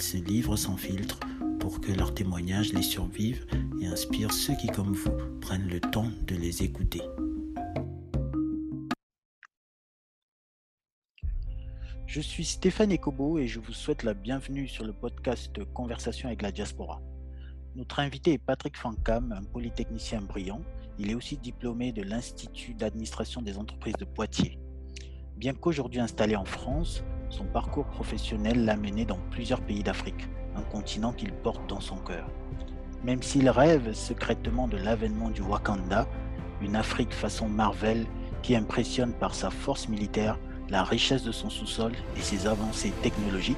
Ils se sans filtre pour que leurs témoignages les survivent et inspirent ceux qui, comme vous, prennent le temps de les écouter. Je suis Stéphane Ekobo et je vous souhaite la bienvenue sur le podcast Conversation avec la diaspora. Notre invité est Patrick Fankam, un polytechnicien brillant. Il est aussi diplômé de l'Institut d'administration des entreprises de Poitiers. Bien qu'aujourd'hui installé en France, son parcours professionnel l'a mené dans plusieurs pays d'Afrique, un continent qu'il porte dans son cœur. Même s'il rêve secrètement de l'avènement du Wakanda, une Afrique façon Marvel qui impressionne par sa force militaire, la richesse de son sous-sol et ses avancées technologiques,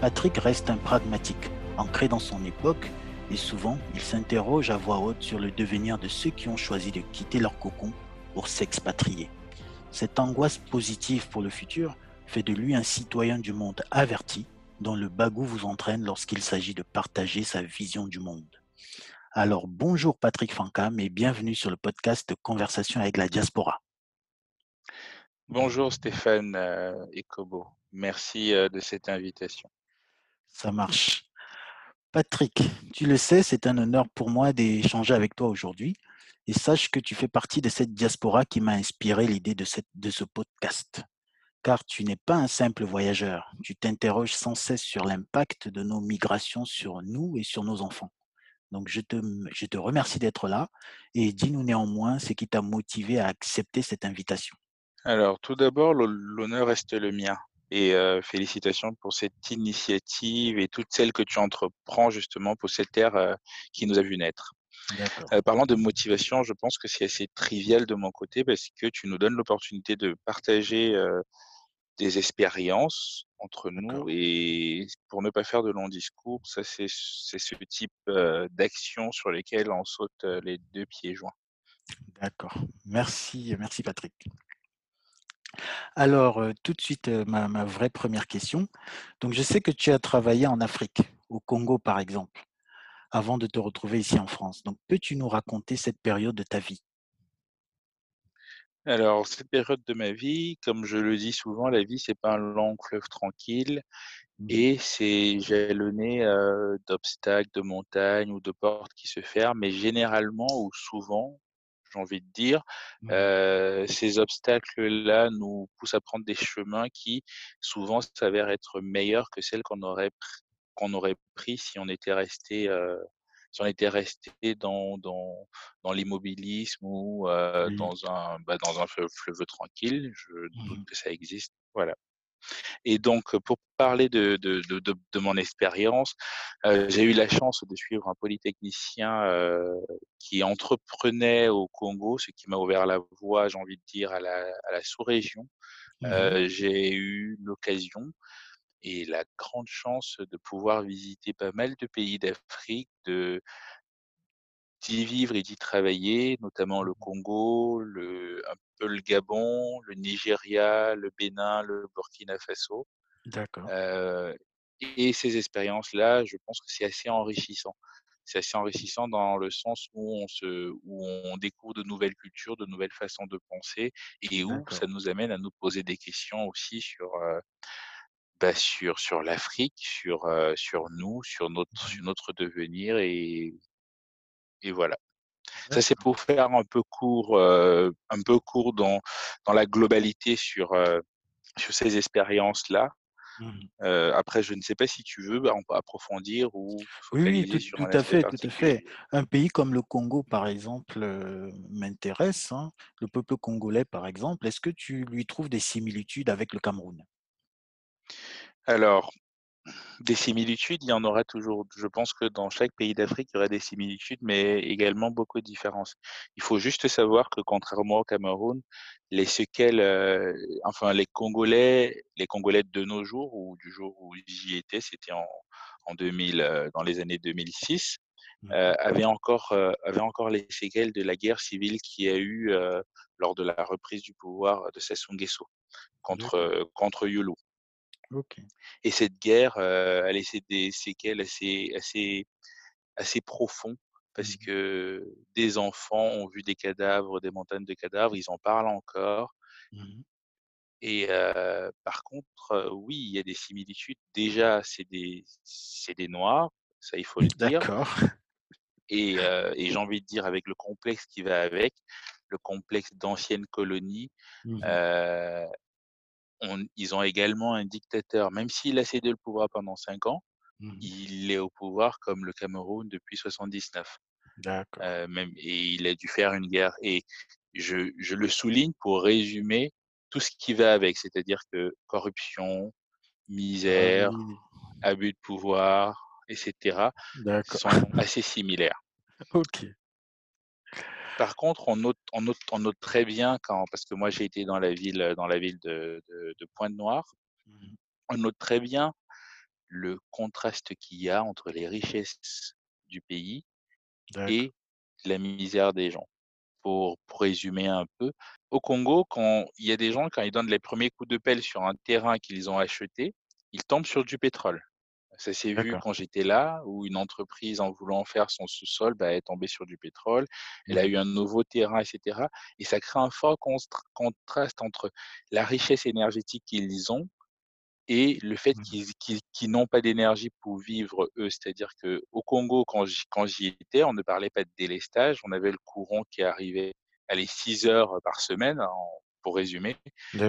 Patrick reste un pragmatique, ancré dans son époque, et souvent il s'interroge à voix haute sur le devenir de ceux qui ont choisi de quitter leur cocon pour s'expatrier. Cette angoisse positive pour le futur fait de lui un citoyen du monde averti, dont le bagou vous entraîne lorsqu'il s'agit de partager sa vision du monde. Alors bonjour Patrick Fankam et bienvenue sur le podcast Conversation avec la diaspora. Bonjour Stéphane euh, Ekobo, merci euh, de cette invitation. Ça marche. Patrick, tu le sais, c'est un honneur pour moi d'échanger avec toi aujourd'hui et sache que tu fais partie de cette diaspora qui m'a inspiré l'idée de, ce podcast. Car tu n'es pas un simple voyageur, tu t'interroges sans cesse sur l'impact de nos migrations sur nous et sur nos enfants. Donc, je te remercie d'être là et dis-nous néanmoins ce qui t'a motivé à accepter cette invitation. Alors, tout d'abord, l'honneur reste le mien. Et euh, félicitations pour cette initiative et toutes celles que tu entreprends justement pour cette terre euh, qui nous a vu naître. Euh, parlant de motivation, je pense que c'est assez trivial de mon côté parce que tu nous donnes l'opportunité de partager des expériences entre nous et pour ne pas faire de longs discours, ça c'est ce type d'action sur lesquelles on saute les deux pieds joints. D'accord. Merci, merci Patrick. Alors, tout de suite, ma, ma, vraie première question. Donc, je sais que tu as travaillé en Afrique, au Congo par exemple, avant de te retrouver ici en France. Donc, peux-tu nous raconter cette période de ta vie? Alors, cette période de ma vie, comme je le dis souvent, la vie, c'est pas un long fleuve tranquille mmh. et c'est jalonné euh, d'obstacles, de montagnes ou de portes qui se ferment, mais généralement ou souvent, j'ai envie de dire, mmh. euh, ces obstacles-là nous poussent à prendre des chemins qui souvent s'avèrent être meilleurs que celles qu'on aurait, qu'on aurait pris si on était resté euh, si on était resté dans, dans, dans l'immobilisme ou euh, dans, un, bah, dans un fleuve, tranquille, je mmh doute que ça existe. Voilà. Et donc, pour parler de, de, de, de mon expérience, euh, j'ai eu la chance de suivre un polytechnicien euh, qui entreprenait au Congo, ce qui m'a ouvert la voie, j'ai envie de dire, à la, à la sous-région. Mmh j'ai eu l'occasion et la grande chance de pouvoir visiter pas mal de pays d'Afrique, de d'y vivre et d'y travailler, notamment le Congo, le, un peu le Gabon, le Nigeria, le Bénin, le Burkina Faso. D'accord. Euh, et ces expériences-là, je pense que c'est assez enrichissant. C'est assez enrichissant dans le sens où on, se, où on découvre de nouvelles cultures, de nouvelles façons de penser, et où ça nous amène à nous poser des questions aussi sur, euh, bah, sur, sur l'Afrique, sur, euh, sur nous, sur notre, sur notre devenir et, et voilà. Ça, c'est pour faire un peu court, euh, un peu court dans, dans la globalité sur, euh, sur ces expériences-là. Mmh après, je ne sais pas si tu veux bah, on peut approfondir ou oui, oui, tout, tout à fait, tout à fait. Un pays comme le Congo, par exemple, m'intéresse. Hein. Le peuple congolais, par exemple, est-ce que tu lui trouves des similitudes avec le Cameroun? Alors, des similitudes, il y en aura toujours. Je pense que dans chaque pays d'Afrique, il y aura des similitudes, mais également beaucoup de différences. Il faut juste savoir que contrairement au Cameroun, les séquelles, euh, enfin les Congolais, les Congolais de nos jours ou du jour où j'y étais, c'était en, en 2000, dans les années 2006, Mmh. avait encore avait encore les séquelles de la guerre civile qu'il y a eu lors de la reprise du pouvoir de Sassou Nguesso contre contre Youlou. Et cette guerre, a laissé des séquelles assez assez assez profonds Mmh parce mh. que des enfants ont vu des cadavres, des montagnes de cadavres, ils en parlent encore. Mmh mh. Et heu, par contre, oui, il y a des similitudes. Déjà, c'est des c'est des noirs, ça il faut le dire. D'accord. Et heu, et j'ai envie de dire avec le complexe qui va avec, le complexe d'ancienne colonie, Mmh mh. heu, on ils ont également un dictateur, même s'il a cédé le pouvoir pendant 5 ans, Mmh mh. il est au pouvoir comme le Cameroun depuis 79. D'accord. Heu, même et il a dû faire une guerre et je je le souligne pour résumer tout ce qui va avec, c'est-à-dire que corruption, Ah misère, abus de pouvoir et cetera, D'accord. sont assez similaires. OK. Par contre, on note on note on note très bien quand parce que moi j'ai été dans la ville, dans la ville de de de Pointe-Noire. Mmh mh. On note très bien le contraste qu'il y a entre les richesses du pays D'accord. et la misère des gens. Pour pour résumer un peu, au Congo, quand il y a des gens, quand ils donnent les premiers coups de pelle sur un terrain qu'ils ont acheté, ils tombent sur du pétrole. Ça s'est vu quand j'étais là, où une entreprise, en voulant faire son sous-sol, bah, est tombée sur du pétrole. Elle Mmh a mh. eu un nouveau terrain et cetera et ça crée un fort contraste entre la richesse énergétique qu'ils ont et le fait Mmh. qu'ils n'ont pas d'énergie pour vivre eux. C'est-à-dire qu'au Congo, quand j'y étais, on ne parlait pas de délestage, on avait le courant qui arrivait, allez 6 heures par semaine en pour résumer.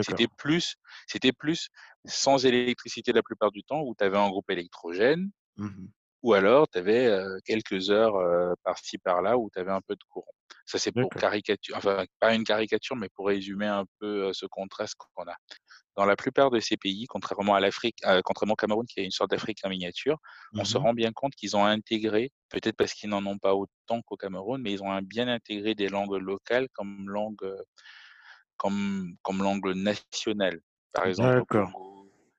C'était plus c'était plus sans électricité la plupart du temps où tu avais un groupe électrogène Mmh mh. ou alors tu avais, quelques heures, heu, par-ci par-là où tu avais un peu de courant. Ça c'est pour D'accord. caricatu enfin pas une caricature, mais pour résumer un peu, ce contraste qu'on a. Dans la plupart de ces pays, contrairement à l'Afrique, contrairement au Cameroun qui est une sorte d'Afrique en miniature, on Mmh se mh. rend bien compte qu'ils ont intégré, peut-être parce qu'ils n'en ont pas autant qu'au Cameroun, mais ils ont bien intégré des langues locales comme langue, comme comme langue nationale. Par exemple,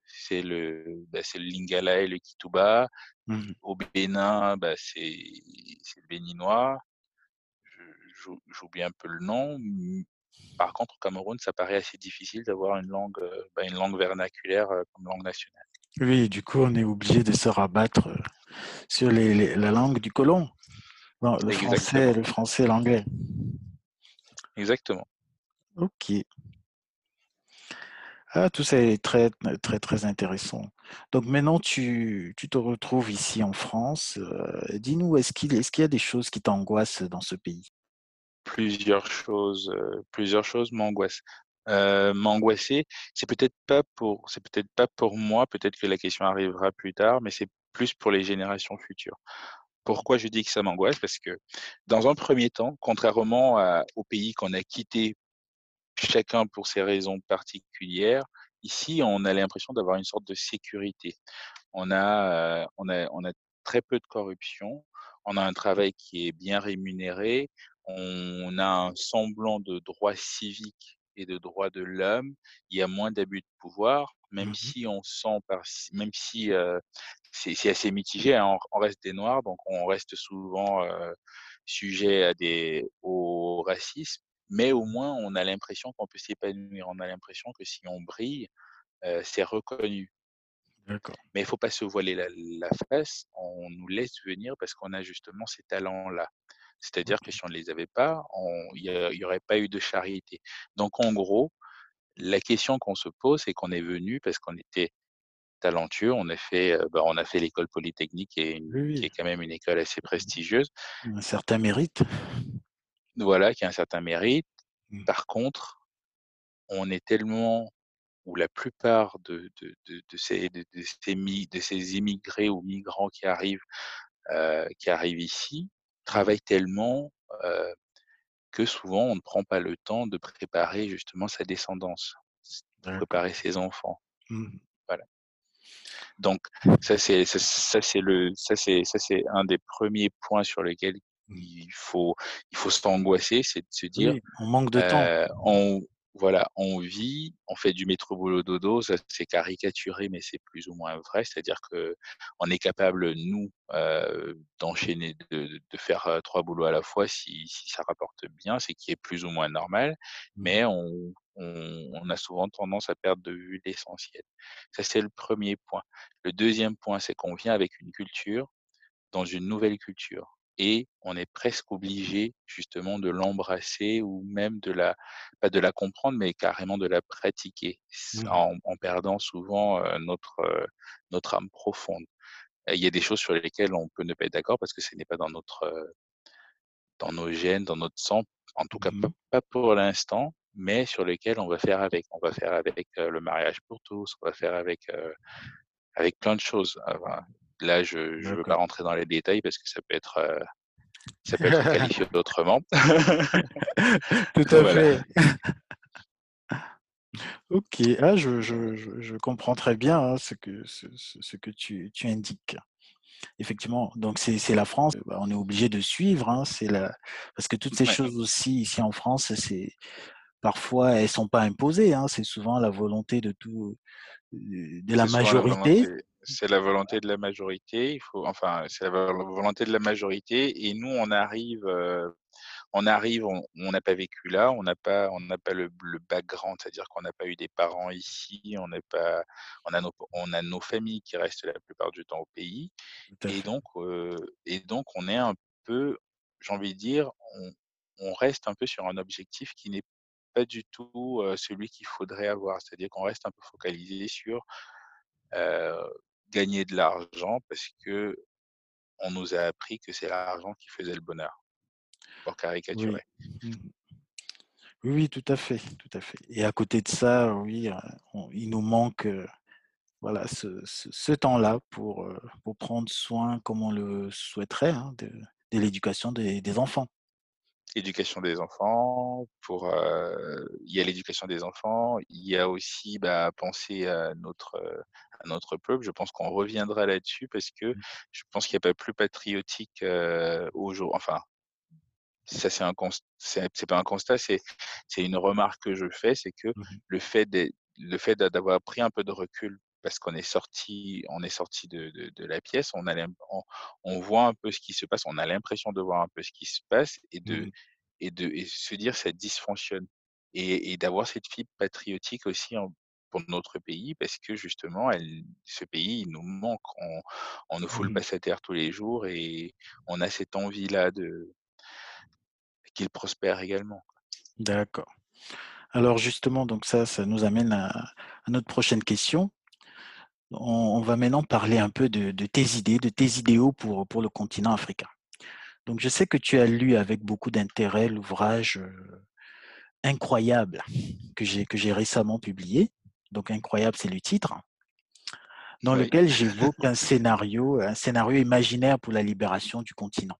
c'est le bah, le lingala et le kituba. Mmh mh. Au Bénin, bah, c'est le béninois. J'oublie un peu le nom. Par contre, au Cameroun, ça paraît assez difficile d'avoir une langue, heu, bah, une langue vernaculaire, heu, comme langue nationale. Oui, du coup, on est obligé de se rabattre, heu, sur les les la langue du colon. Le français le français l'anglais. exactement. OK. Ah, tout ça est très, très, très intéressant. Donc maintenant tu tu te retrouves ici en France, heu, dis-nous, est-ce qu'il est-ce y a des choses qui t'angoissent dans ce pays? Plusieurs choses, heu, plusieurs choses m'angoissent. Heu, m'angoisser, c'est peut-être pas pour c'est peut-être pas pour moi, peut-être que la question arrivera plus tard, mais c'est plus pour les générations futures. Pourquoi je dis que ça m'angoisse? Parce que dans un premier temps, contrairement à aux pays qu'on a quittés, chacun pour ses raisons particulières, ici, on a l'impression d'avoir une sorte de sécurité. On a, heu, on a on a très peu de corruption, on a un travail qui est bien rémunéré, on a un semblant de droits civiques et de droits de l'homme. Il y a moins d'abus de pouvoir, même Mmh mh. si on sent par même si, heu, c'est assez mitigé, hein, on reste des noirs, donc on reste souvent, heu, sujet à des au racisme, mais au moins on a l'impression qu'on peut s'épanouir. On a l'impression que si on brille, c'est reconnu. Mais il faut pas se voiler la la face, on nous laisse venir parce qu'on a justement ces talents-là. C'est-à-dire que si on ne les avait pas, il y a il y aurait pas eu de charité. Donc en gros, la question qu'on se pose, c'est qu'on est venu parce qu'on était talentueux, on a fait, bah, on a fait l'école polytechnique qui est une Oui, qui oui. est quand même une école assez prestigieuse. Un certain mérite. Voilà, qui a un certain mérite. Mmh. Par contre, on est tellement ou la plupart de de de de ces de de ces mi de ces immigrés ou migrants qui arrivent heu, qui arrivent ici, Mmh. travaillent tellement, heu, que souvent on ne prend pas le temps de préparer justement sa descendance, D'accord. préparer ses enfants. Mmh mh. Voilà. Donc ça c'est ça ça c'est le ça c'est ça c'est un des premiers points sur lesquels Mmh. Il faut il faut s'angoisser, c'est de se dire, Oui, on manque de temps. on voilà, on vit, on fait du métro boulot dodo, ça c'est caricaturé, mais c'est plus ou moins vrai. C'est-à-dire qu'on est capable, nous, d'enchaîner, de de faire, 3 boulots à la fois si si ça rapporte bien, ce qui est plus ou moins normal, Mmh mh. mais on on on a souvent tendance à perdre de vue l'essentiel. Ça, c'est le premier point. Le deuxième point, c'est qu'on vient avec une culture dans une nouvelle culture et on est presque obligé justement de l'embrasser ou même de la pas de la comprendre, mais carrément de la pratiquer Mmh mh. en en perdant souvent, notre, notre âme profonde. Il y a des choses sur lesquelles on peut ne pas être d'accord parce que ce n'est pas dans notre, dans nos gènes, dans notre sang, en tout cas Mmh pas pour l'instant, mais sur lesquels on va faire avec. On va faire avec, le mariage pour tous, on va faire avec, avec plein de choses. Ah ben, là, je je veux pas rentrer dans les détails parce que ça peut être, heu, ça peut être qualifié autrement. Tout à fait. OK. Ah je je je je comprends très bien, hein, ce que ce que tu tu indiques. Effectivement, donc c'est la France, bah, on est obligé de suivre, hein, c'est la parce que toutes ces Ouais. choses aussi ici en France, c'est parfois elles sont pas imposées, hein, c'est souvent la volonté de tout, de la majorité. c'est la volonté de la majorité, il faut enfin, c'est la vo volonté de la majorité et nous on arrive, heu, on arrive, on n'a pas vécu là, on n'a pas on n'a pas le le background, c'est-à-dire qu'on n'a pas eu des parents ici, on n'est pas on a nos on a nos familles qui restent la plupart du temps au pays et donc heu et donc on est un peu, j'ai envie de dire, on on reste un peu sur un objectif qui n'est pas du tout, celui qu'il faudrait avoir. C'est-à-dire qu'on reste un peu focalisé sur, gagner de l'argent parce qu'on nous a appris que c'est l'argent qui faisait le bonheur, pour caricaturer. Mmh mh. Oui, oui, tout à fait, tout à fait et à côté de ça, oui, on il nous manque, voilà ce ce ce temps-là pour, pour prendre soin comme on le souhaiterait, hein, de de l'éducation des des enfants. Éducation des enfants, pour, heu, il y a l'éducation des enfants, il y a aussi, bah, penser à notre, à notre peuple. Je pense qu'on reviendra là-dessus parce que Mmh. je pense qu'il y a pas plus patriotique, heu, aujour enfin ça c'est un c'est pas un constat, c'est c'est une remarque que je fais, c'est que Mmh mh. le fait d'être le fait d'a d'avoir pris un peu de recul parce qu'on est sortis on est sortis de de de la pièce, on a on on voit un peu ce qui se passe, on a l'impression de voir un peu ce qui se passe et Mmh de mh. et de et se dire: «Ça dysfonctionne» et et d'avoir cette fibre patriotique aussi en pour notre pays parce que justement elle ce pays, il nous manque. On on nous fout Mmh le passe à terre tous les jours et on a cette envie-là de qu'il prospère également. D'accord. Alors justement, donc ça, ça nous amène à à notre prochaine question. On on va maintenant parler un peu de de tes idées, de tes idéaux pour pour le continent africain. Donc je sais que tu as lu avec beaucoup d'intérêt l'ouvrage, heu, incroyable que j'ai que j'ai récemment publié. Donc incroyable, c'est le titre dans Oui. lequel j'évoque un scénario un scénario imaginaire pour la libération du continent.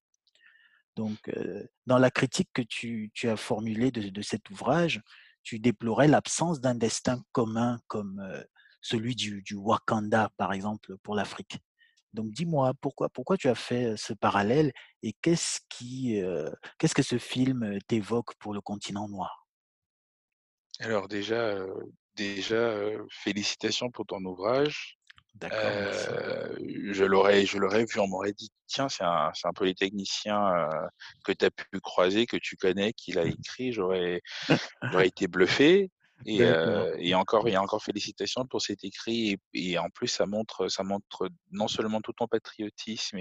Donc heu, dans la critique que tu tu as formulée de de cet ouvrage, tu déplorais l'absence d'un destin commun comme, heu, celui du du Wakanda, par exemple, pour l'Afrique. Donc dis-moi, pourquoi pourquoi tu as fait, heu, ce parallèle et qu'est-ce qui, heu, qu'est-ce que ce film, heu, t'évoque pour le continent noir? Alors déjà, déjà, félicitations pour ton ouvrage. D'accord, je l'aurais je l'aurais vu, on m'aurait dit: «Tiens, c'est un c'est un polytechnicien, que tu as pu croiser, que tu connais, qui l'a écrit», j'aurais j'aurais été bluffé et heu et encore et encore félicitations pour cet écrit et et en plus ça montre ça montre non seulement tout ton patriotisme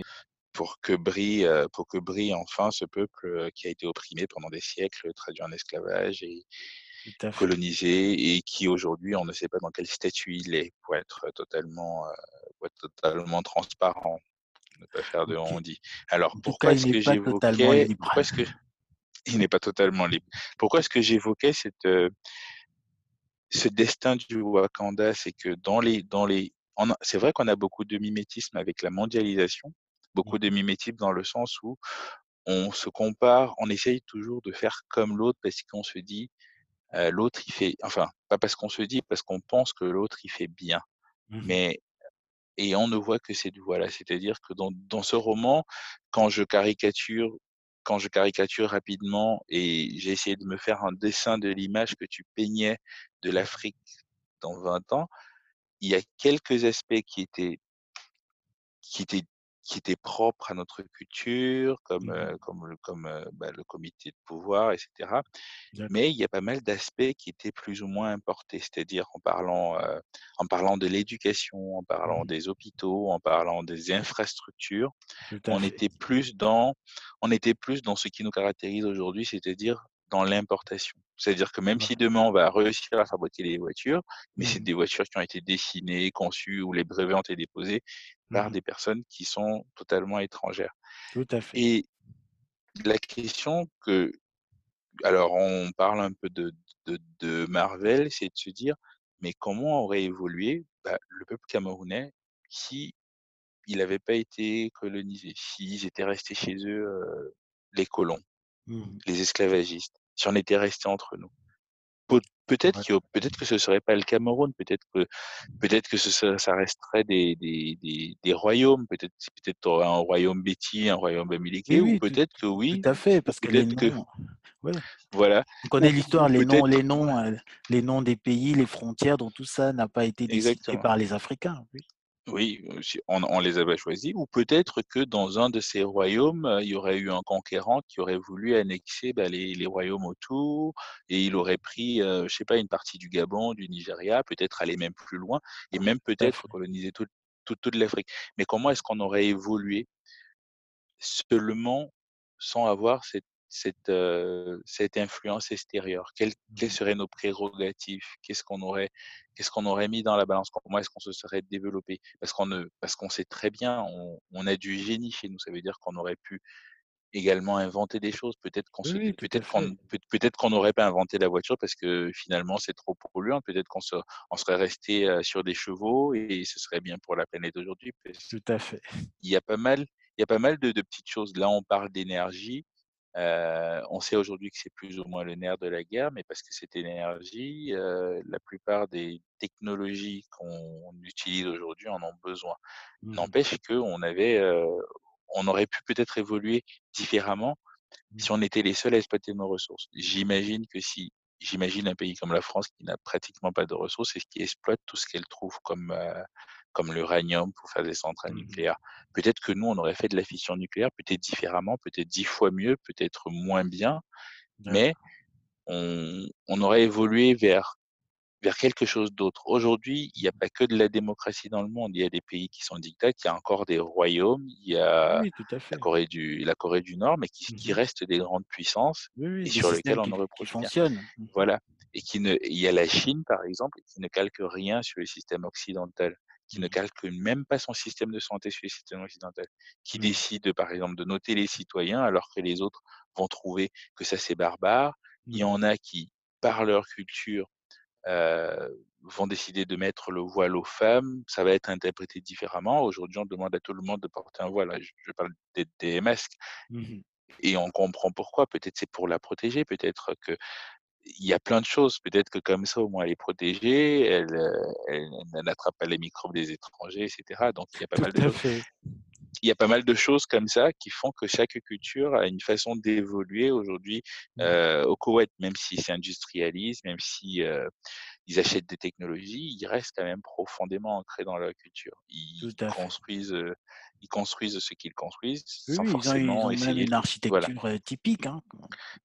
pour que brille, heu, pour que brille enfin ce peuple, heu, qui a été opprimé pendant des siècles, traduit en esclavage et colonisé et qui aujourd'hui, on ne sait pas dans quel statut il est pour être totalement, heu, pour être totalement transparent, ne pas faire de on-dit. Alors pourquoi est-ce que j'évoquais pourquoi est-ce que il n'est pas totalement libre. Pourquoi est-ce que j'évoquais cette, ce destin du Wakanda? C'est que dans les dans les c'est vrai qu'on a beaucoup de mimétisme avec la mondialisation, Mmh beaucoup de mh. mimétisme dans le sens où on se compare, on essaye toujours de faire comme l'autre parce qu'on se dit, «L'autre il fait» enfin, pas parce qu'on se dit, parce qu'on pense que l'autre il fait bien. Mmh mh. Mais et on ne voit que cette voie-là. C'est-à-dire que dans dans ce roman, quand je caricature quand je caricature rapidement et j'ai essayé de me faire un dessin de l'image que tu peignais de l'Afrique dans 20 ans, il y a quelques aspects qui étaient qui étaient qui étaient propres à notre culture, comme, Mmh comme comme, bah, le comité de pouvoir et cetera. D'accord. Mais il y a pas mal d'aspects qui étaient plus ou moins importés, c'est-à-dire en parlant, en parlant de l'éducation, en parlant Mmh des hôpitaux, en parlant des infrastructures. On fait. était plus dans on était plus dans ce qui nous caractérise aujourd'hui, c'est-à-dire dans l'importation. C'est-à-dire que même si demain on va réussir à fabriquer des voitures, mais c'est Mmh des voitures qui ont été dessinées, conçues, où les brevets ont été déposés par Mmh des personnes qui sont totalement étrangères. Tout à fait. Et la question que alors on parle un peu de de de Marvel, c'est de se dire: «Mais comment aurait évolué, bah, le peuple camerounais si il n'avait pas été colonisé, s'ils étaient restés chez eux, les colons, Mmh les esclavagistes, si on était restés entre nous?» Peut peut-être que ce serait pas le Cameroun, peut-être que peut-être que ce ça resterait des des des des royaumes, peut-être peut-être un royaume Béti, un royaume Bamileke ou oui, tout peut-être que tout oui, à fait, parce que les que noms voilà, on connaît l'histoire, les noms peut-être les noms, heu, les noms des pays, les frontières, donc tout ça n'a pas été décidé par les Africains, oui. Oui, si on on les avait choisis ou peut-être que dans un de ces royaumes, heu, il y aurait eu un conquérant qui aurait voulu annexer, bah, les les royaumes autour et il aurait pris, heu, je sais pas, une partie du Gabon, du Nigeria, peut-être aller même plus loin et même peut-être coloniser toute toute toute l'Afrique. Mais comment est-ce qu'on aurait évolué seulement sans avoir cette cette, heu, cette influence extérieure? Quelles quelles Mmh seraient nos prérogatives? Qu'est-ce qu'on aurait qu'est-ce qu'on aurait mis dans la balance? Comment est-ce qu'on se serait développé? Parce qu'on parce qu'on sait très bien, on on a du génie chez nous. Ça veut dire qu'on aurait pu également inventer des choses. Peut-être qu'on Oui, peut-être qu'on peut peut-être qu'on n'aurait pas inventé la voiture parce que finalement c'est trop polluant. Peut-être qu'on se on serait resté, heu, sur des chevaux et ce serait bien pour la planète aujourd'hui Tout à fait. il y a pas mal il y a pas mal de de petites choses. Là, on parle d'énergie, on sait aujourd'hui que c'est plus ou moins le nerf de la guerre, mais parce que cette énergie, la plupart des technologies qu'on utilise aujourd'hui en ont besoin. Mmh N'empêche qu'on avait, on aurait pu peut-être évoluer différemment si Mmh on était les seuls à exploiter nos ressources. J'imagine que si j'imagine un pays comme la France qui n'a pratiquement pas de ressources et qui exploite tout ce qu'elle trouve comme, comme l'uranium pour faire des centrales Mmh nucléaires. Peut-être que nous, on aurait fait de la fission nucléaire, peut-être différemment, peut-être 10 fois mieux, peut-être moins bien, mais on on aurait évolué vers vers quelque chose d'autre. Aujourd'hui, il y a pas que de la démocratie dans le monde. Il y a des pays qui sont dictates, il y a encore des royaumes, il y a oui, la. Corée du la Corée du Nord, mais qui qui Mmh restent des grandes puissances Oui, et oui, sur lesquelles on qui aurait qui. Mmh Voilà et qui ne il y a la Chine, par exemple, qui ne calque rien sur le système occidental, qui ne calque même pas son système de santé sur le système occidental, qui Mmh décide, par exemple, de noter les citoyens alors que les autres vont trouver que ça, c'est barbare. Il y Mmh en a qui, par leur culture, heu, vont décider de mettre le voile aux femmes, ça va être interprété différemment. Aujourd'hui, on demande à tout le monde de porter un voile. Je je parle des des masques Mmh et on comprend pourquoi. Peut-être c'est pour la protéger, peut-être que il y a plein de choses. Peut-être que comme ça, au moins, elle est protégée, elle, heu, elle elle n'attrape pas les microbes des étrangers et cetera. Donc il y a pas Tout mal de choses. Il y a pas mal de choses comme ça qui font que chaque culture a une façon d'évoluer aujourd'hui, Mmh heu, au Koweït, même s'ils s'industrialisent, même si, heu, ils achètent des technologies, ils restent quand même profondément ancrés dans leur culture. Ils construisent, heu, ils construisent ce qu'ils construisent Oui, sans ils ont ils forcément ont même une de voilà. architecture, heu, typique, hein.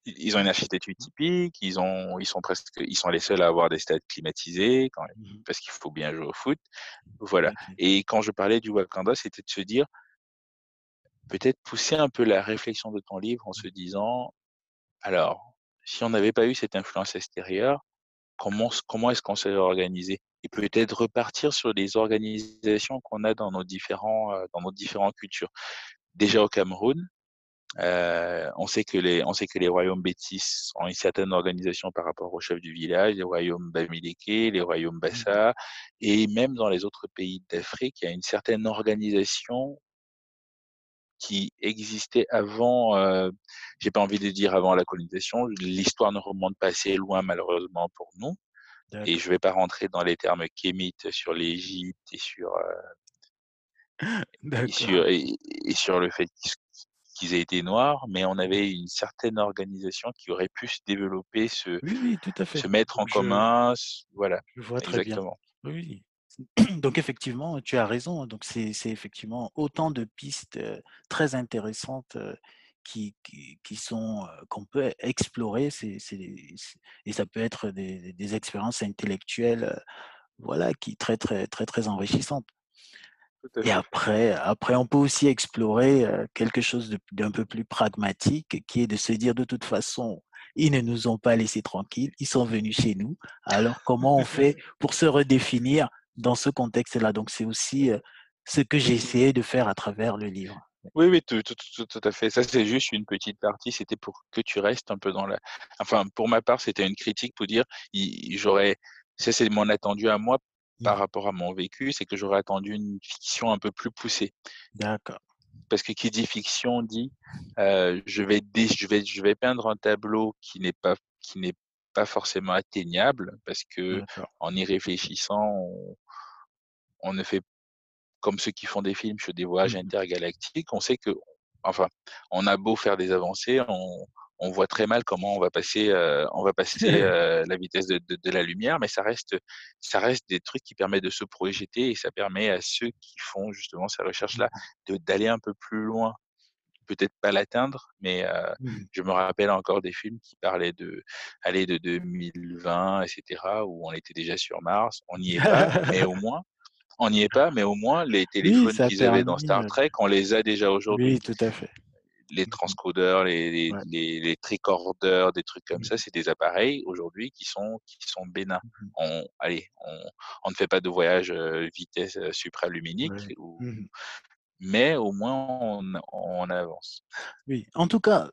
Ils ont une architecture typique, ils ont ils sont presque ils sont les seuls à avoir des stades climatisés quand Mmh parce qu'il faut bien jouer au foot, voilà et quand je parlais du Wakanda, c'était de se dire, peut-être pousser un peu la réflexion de ton livre en se disant: «Alors, si on n'avait pas eu cette influence extérieure, comment comment est-ce qu'on serait organisé?» et peut-être repartir sur les organisations qu'on a dans nos différents, heu, dans nos différentes cultures. Déjà au Cameroun, Heu, on sait que les on sait que les royaumes bétis ont une certaine organisation par rapport au chef du village, les royaumes Bamileke, les royaumes Mmh Bassa et même dans les autres pays d'Afrique, il y a une certaine organisation qui existait avant, heu, j'ai pas envie de dire avant la colonisation. L'histoire ne remonte pas assez loin malheureusement pour nous et je vais pas rentrer dans les termes kémites sur l'Égypte et sur, heu et sur et et sur le fait qu'ils aient été noirs, mais on avait une certaine organisation qui aurait pu se développer, se Oui, oui, tout à se fait. mettre en je commun, voilà, je vois très bien. exactement. Oui, oui. Donc effectivement, tu as raison, hein, donc c'est effectivement autant de pistes, très intéressantes, qui qui qui sont, qu'on peut explorer. C'est et ça peut être des des expériences intellectuelles, voilà, qui très, très, très, très enrichissantes. Et après après on peut aussi explorer, quelque chose d'un peu plus pragmatique qui est de se dire: «De toute façon, ils ne nous ont pas laissés tranquilles, ils sont venus chez nous, alors comment on fait pour se redéfinir dans ce contexte-là?» donc c'est aussi, heu, ce que j'ai essayé de faire à travers le livre. Oui, oui, tout tout tout tout à fait. Ça, c'est juste une petite partie, c'était pour que tu restes un peu dans la enfin, pour ma part, c'était une critique pour dire, j'aurais ça, c'est mon attendu à moi par Mmh rapport à mon vécu, c'est que j'aurais attendu une fiction un peu plus poussée. D'accord. Parce que qui dit fiction dit, heu, je vais je vais je vais peindre un tableau qui n'est pas qui n'est pas forcément atteignable parce D'accord. qu'en y réfléchissant, on on ne fait comme ceux qui font des films sur des voyages Mmh mh. intergalactiques, on sait que enfin, on a beau faire des avancées, on on voit très mal comment on va passer, heu, on va passer, heu, la vitesse de de de la lumière, mais ça reste ça reste des trucs qui permettent de se projeter et ça permet à ceux qui font justement ces Mmh recherches-là d'aller un peu plus loin. Peut-être pas l'atteindre, mais heu, Mmh mh. je me rappelle encore des films qui parlaient de aller de 2020 et cetera, où on était déjà sur Mars. On n'y est pas, mais au moins on n'y est pas, mais au moins les Oui, téléphones qu'ils avaient dans Star Trek, on les a déjà oui, aujourd'hui. tout à fait. Les transcodeurs, les les Ouais. les les tricordeurs, des trucs comme Mmh ça, c'est des appareils aujourd'hui qui sont qui sont bénins. Mmh mh. On allez, on on ne fait pas de voyage, heu, vitesse, heu, supraluminique Ouais. ou Mmh mh. mais au moins on on avance. Oui, en tout cas,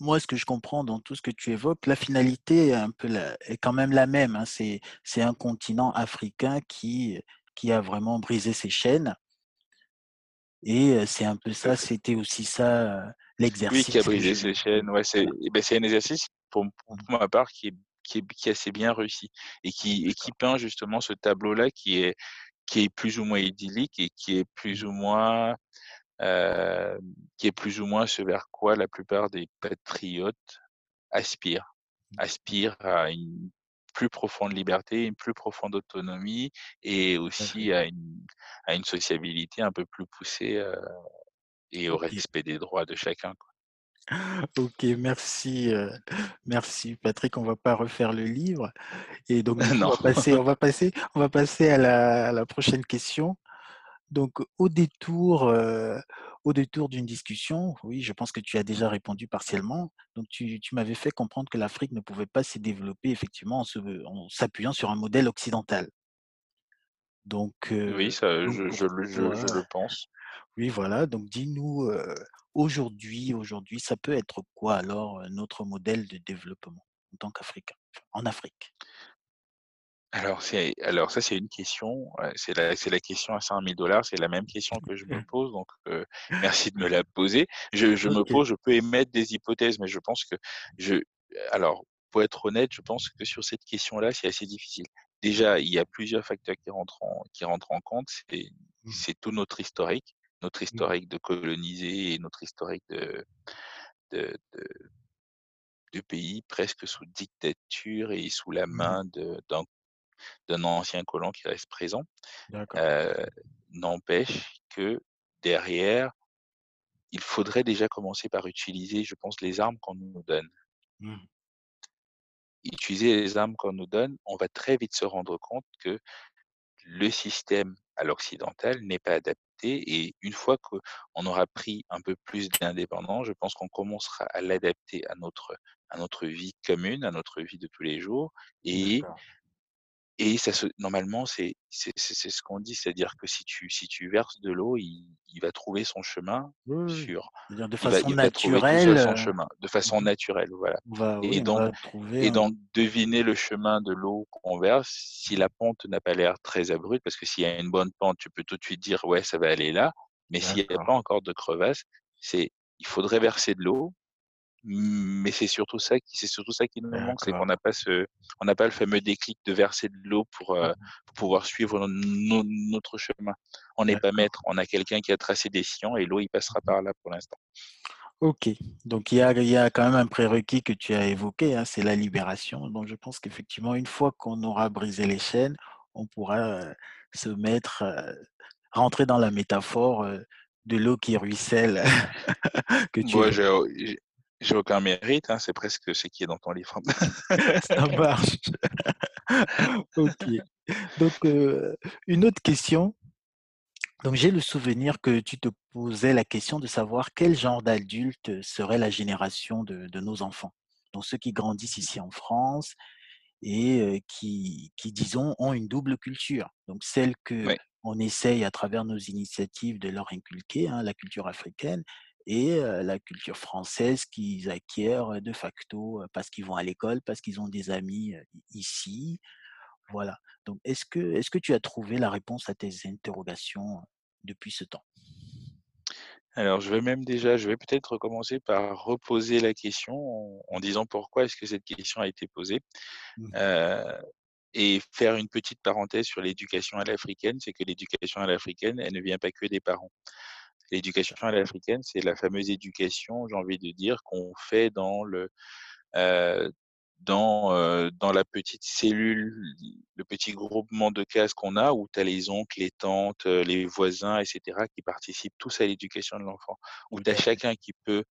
moi, ce que je comprends dans tout ce que tu évoques, la finalité est un peu la est quand même la même, hein. C'est un continent africain qui qui a vraiment brisé ses chaînes et c'est un peu ça, c'était aussi ça, heu, Oui, qui a l'exercice brisé ses chaînes, ouais, c'est beh, c'est un exercice pour Mmh. pour ma part qui est qui est qui est assez bien réussi et qui et qui peint justement ce tableau-là qui est qui est plus ou moins idyllique et qui est plus ou moins, hem, qui est plus ou moins ce vers quoi la plupart des patriotes aspirent. Mmh. Aspirent à une plus profonde liberté, une plus profonde autonomie et aussi à une à une sociabilité un peu plus poussée, heu et au respect des droits de chacun, quoi. OK, merci, heu, merci Patrick, on va pas refaire le livre et donc on va passer on va passer on va passer à la à la prochaine question. Donc au détour, heu, au détour d'une discussion, oui, je pense que tu as déjà répondu partiellement. Donc tu tu m'avais fait comprendre que l'Afrique ne pouvait pas se développer effectivement en s'appuyant sur un modèle occidental. Donc Oui, heu, ça, donc je le je toi je le pense. oui, voilà, donc dis-nous, heu, aujourd'hui aujourd'hui, ça peut être quoi alors, heu, notre modèle de développement en tant qu'Africain, en Afrique? Alors c'est alors ça, c'est une question, c'est la c'est la question à 100 000 c'est la même question que je me pose donc heu, merci de me la poser. Je je me OK. pose je peux émettre des hypothèses, mais je pense que je alors, pour être honnête, je pense que sur cette question-là, c'est assez difficile. Déjà, il y a plusieurs facteurs qui rentrent en qui rentrent en compte, c'est Mmh. c'est tout notre historique, notre Mmh. historique de colonisé et notre historique de de de de pays presque sous dictature et sous la Mmh main de d'un d'un ancien colon qui reste présent. N'empêche que derrière, il faudrait déjà commencer par utiliser, je pense, les armes qu'on nous donne. Mmh. Utiliser les armes qu'on nous donne, on va très vite se rendre compte que le système à l'occidental n'est pas adapté et une fois qu'on aura pris un peu plus d'indépendance, je pense qu'on commencera à l'adapter à notre à notre vie commune, à notre vie de tous les jours et. Et ça se normalement, c'est c'est c'est c'est ce qu'on dit, c'est-à-dire que si tu si tu verses de l'eau, il il va trouver son chemin Oui, sur de il va façon il va naturelle, son chemin, de façon mmh. naturelle, voilà. va Et oui, donc trouver et donc deviner le chemin de l'eau qu'on verse, si la pente n'a pas l'air très abrupte, parce que s'il y a une bonne pente, tu peux tout de suite dire: «Ouais, ça va aller là», mais s'il y a pas encore de crevasse, c'est il faudrait verser de l'eau mais c'est surtout ça qui c'est surtout ça qui nous manque, c'est qu'on n'a pas ce on n'a pas le fameux déclic de verser de l'eau pour, Mmh pour pouvoir suivre no notre chemin. On n'est pas maître, on a quelqu'un qui a tracé des sillons et l'eau, il passera Mmh par là pour l'instant. OK, donc il y a il y a quand même un prérequis que tu as évoqué, hein, c'est la libération. Donc je pense qu'effectivement, une fois qu'on aura brisé les chaînes, on pourra, heu, se mettre, heu, rentrer dans la métaphore, de l'eau qui ruisselle que tu Moi, j'ai aucun mérite, hein, c'est presque ce qui est dans ton livre. Ça marche. OK. Donc, une autre question. Donc j'ai le souvenir que tu te posais la question de savoir quel genre d'adulte serait la génération de de nos enfants. Donc ceux qui grandissent ici en France et qui qui disons ont une double culture. Donc celle Oui, qu'on essaye à travers nos initiatives de leur inculquer, hein, la culture africaine et la culture française qu'ils acquièrent de facto, parce qu'ils vont à l'école, parce qu'ils ont des amis, ici, voilà. Donc est-ce que est-ce que tu as trouvé la réponse à tes interrogations, depuis ce temps? alors je vais même déjà je vais peut-être commencer par reposer la question en en disant pourquoi est-ce que cette question a été posée? Mmh et faire une petite parenthèse sur l'éducation à l'africaine, c'est que l'éducation à l'africaine, elle ne vient pas que des parents. L'éducation à l'africaine, c'est la fameuse éducation, j'ai envie de dire, qu'on fait dans le, heu, dans, heu, dans la petite cellule, le petit groupement de cases qu'on a où tu as les oncles, les tantes, heu, les voisins et cetera qui participent tous à l'éducation de l'enfant. Où tu as chacun qui peut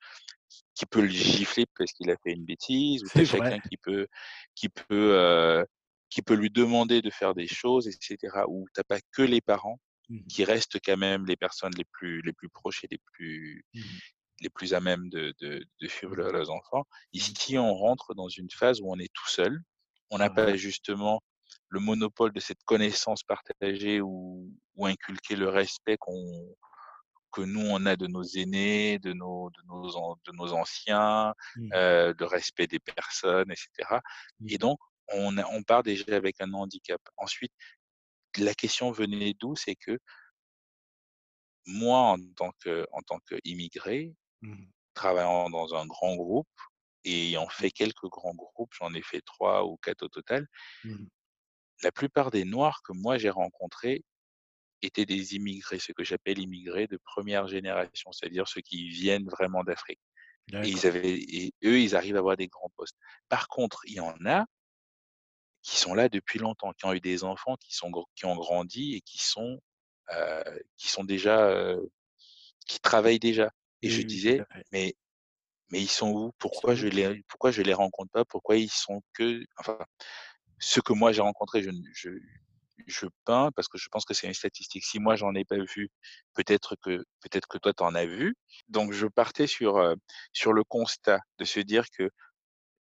qui peut le gifler parce qu'il a fait une bêtise, où tu as chacun qui peut qui peut, heu, qui peut lui demander de faire des choses et cetera. Où tu as pas que les parents Mmh qui restent quand même les personnes les plus les plus proches et les plus mh. les plus à même de de de suivre Mmh le leurs enfants. Mmh Ici, on rentre dans une phase où on est tout seul. On n'a pas justement le monopole de cette connaissance partagée ou ou inculquer le respect qu'on que nous on a de nos aînés, de nos de nos de nos anciens, Mmh de respect des personnes et cetera et Mmh donc on a on part déjà avec un handicap. Ensuite, la question venait d'où? C'est que moi, en tant que en tant qu'immigré, Mmh travaillant dans un grand groupe et ayant fait quelques grands groupes, j'en ai fait 3 ou 4 au total, Mmh la plupart des noirs que moi j'ai rencontrés étaient des immigrés, ce que j'appelle immigrés de première génération, c'est-à-dire ceux qui viennent vraiment d'Afrique. Et ils D'accord. avaient et eux, ils arrivent à avoir des grands postes. Par contre, il y en a qui sont là depuis longtemps, qui ont eu des enfants, qui sont qui ont grandi et qui sont, heu, qui sont déjà, heu, qui travaillent déjà. Et je Oui, disais. «Mais mais ils sont où? Pourquoi je les pourquoi je les rencontre pas? Pourquoi ils sont que» enfin, ceux que moi j'ai rencontrés, je je je peins parce que je pense que c'est une statistique. Si moi j'en ai pas vu, peut-être que peut-être que toi tu en as vu. Donc je partais sur, heu, sur le constat de se dire que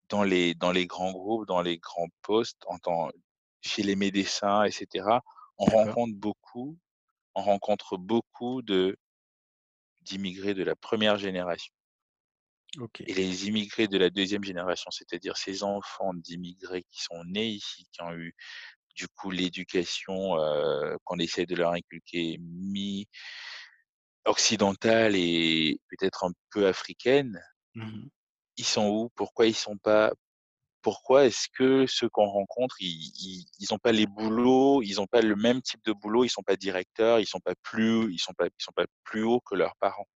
Dans les dans les grands groupes, dans les grands postes, en tant chez les médecins et cetera, on rencontre beaucoup on rencontre beaucoup de d'immigrés de la première génération. Et les immigrés de la deuxième génération, c'est-à-dire ces enfants d'immigrés qui sont nés ici, qui ont eu du coup l'éducation, heu, qu'on essaie de leur inculquer mi-occidentale et peut-être un peu africaine, Mmh ils sont où? Pourquoi ils sont pas Pourquoi est-ce que ceux qu'on rencontre, ils ils ils ont pas les boulots, ils ont pas le même type de boulot, ils sont pas directeurs, ils sont pas plus ils sont pas ils sont pas plus hauts que leurs parents?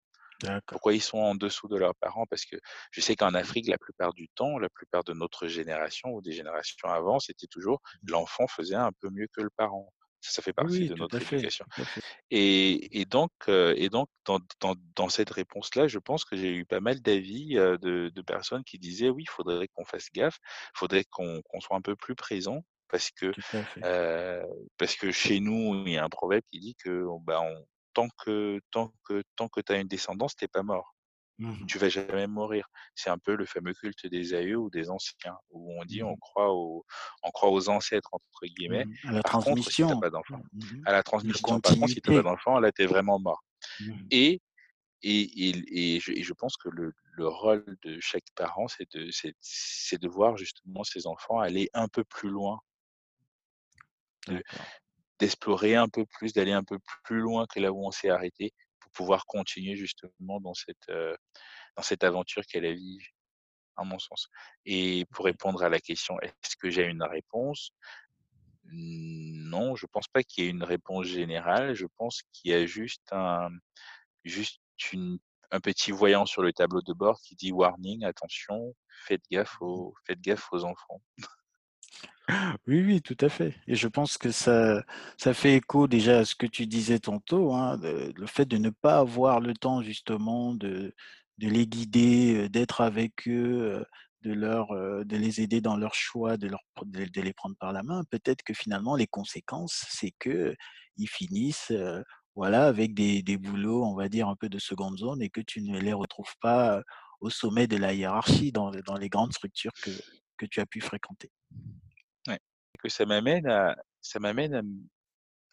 Pourquoi ils sont en dessous de leurs parents? Parce que je sais qu'en Afrique, la plupart du temps, la plupart de notre génération ou des générations avant, c'était toujours Mmh l'enfant faisait un peu mieux que le parent. Ça, ça fait partie oui, de notre fait, éducation. Et et donc et donc dans dans dans cette réponse-là, je pense que j'ai eu pas mal d'avis, heu, de de personnes qui disaient: «Oui, il faudrait qu'on fasse gaffe, il faudrait qu'on soit un peu plus présent» parce que, heu, parce que chez nous, il y a un proverbe qui dit que, bah, on tant que tant que tant que tu as une descendance, tu es pas mort. Mmh Tu vas jamais mourir. C'est un peu le fameux culte des aïeux ou des anciens, où on dit: «On Mmh croit aux on croit aux «ancêtres» entre guillemets». Mmh À la Par contre, si transmission. pas d'enfant Mmh à la transmission. Par contre, si tu as pas d'enfant, là, tu es vraiment mort. Et et et et je et je pense que le le rôle de chaque parent, c'est de c'est c'est de voir justement ses enfants aller un peu plus loin, de d'explorer un peu plus, d'aller un peu plus loin que là où on s'est arrêté, pour pouvoir continuer justement dans cette, dans cette aventure qu'est la vie, à mon sens. Et pour répondre à la question: «Est-ce que j'ai une réponse?» non, je pense pas qu'il y ait une réponse générale. Je pense qu'il y a juste un juste une un petit voyant sur le tableau de bord qui dit: «Warning, attention, faites gaffe Mmh aux faites gaffe aux enfants». Oui, oui, tout à fait et je pense que ça fait écho déjà à ce que tu disais tantôt, hein, le fait de ne pas avoir le temps justement de les guider, d'être avec eux, de leur, les aider dans leurs choix, de leur les prendre par la main. Peut-être que finalement les conséquences, c'est qu'ils finissent, heu, voilà, avec des boulots, on va dire un peu de seconde zone et que tu ne les retrouves pas, au sommet de la hiérarchie dans les grandes structures que que tu as pu fréquenter. Que ça m'amène à ça m'amène à m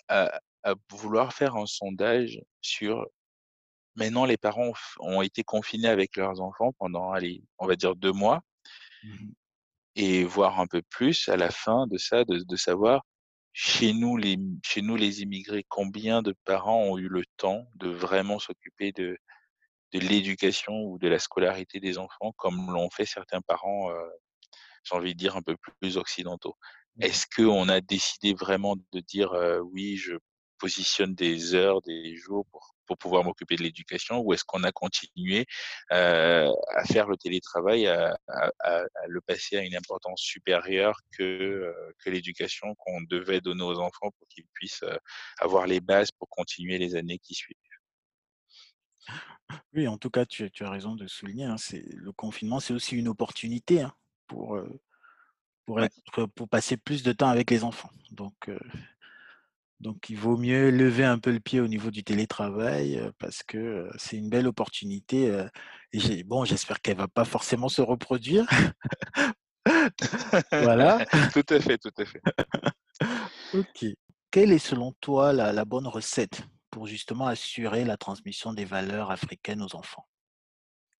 à à vouloir faire un sondage sur maintenant les parents ont été confinés avec leurs enfants pendant, allez, on va dire 2 mois Mmh mh. et voir un peu plus à la fin de ça, de de savoir chez nous les chez nous les immigrés, combien de parents ont eu le temps de vraiment s'occuper de de l'éducation ou de la scolarité des enfants comme l'ont fait certains parents, heu, j'ai envie de dire un peu plus occidentaux. Mmh mh. Est-ce qu'on a décidé vraiment de dire, «Oui, je positionne des heures, des jours pour pour pouvoir m'occuper de l'éducation» ou est-ce qu'on a continué, à faire le télétravail, à à à à le passer à une importance supérieure que, l'éducation qu'on devait donner aux enfants pour qu'ils puissent, avoir les bases pour continuer les années qui suivent? Oui, en tout cas, tu as tu as raison de souligner, hein, c'est le confinement, c'est aussi une opportunité, hein, pour, pour Ouais. être pour passer plus de temps avec les enfants. Donc heu donc il vaut mieux lever un peu le pied au niveau du télétravail, heu, parce que, heu, c'est une belle opportunité, et bon, j'espère qu'elle va pas forcément se reproduire. Voilà. Tout à fait, tout à fait. OK. Quelle est selon toi la la bonne recette pour justement assurer la transmission des valeurs africaines aux enfants?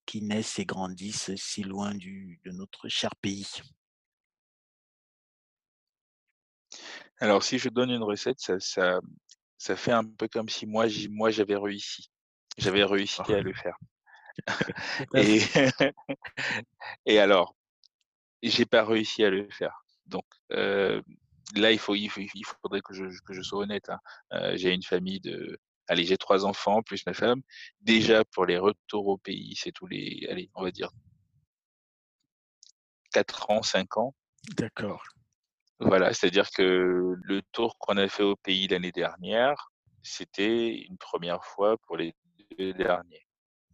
Qui naissent et grandissent si loin du de notre cher pays? Alors si je donne une recette, ça ça ça fait un peu comme si moi moi j'avais réussi. J'avais réussi D'accord. à le faire et et alors, j'ai pas réussi à le faire. Donc heu, là, il faut il faut il faudrait que je que je sois honnête, hein. Heu, j'ai une famille de allez, j'ai 3 enfants plus ma femme. Déjà pour les retours au pays, c'est tous les allez, on va dire 4 ans, 5 ans. D'accord. Voilà, c'est-à-dire que le tour qu'on a fait au pays l'année dernière, c'était une 1re fois pour les 2 derniers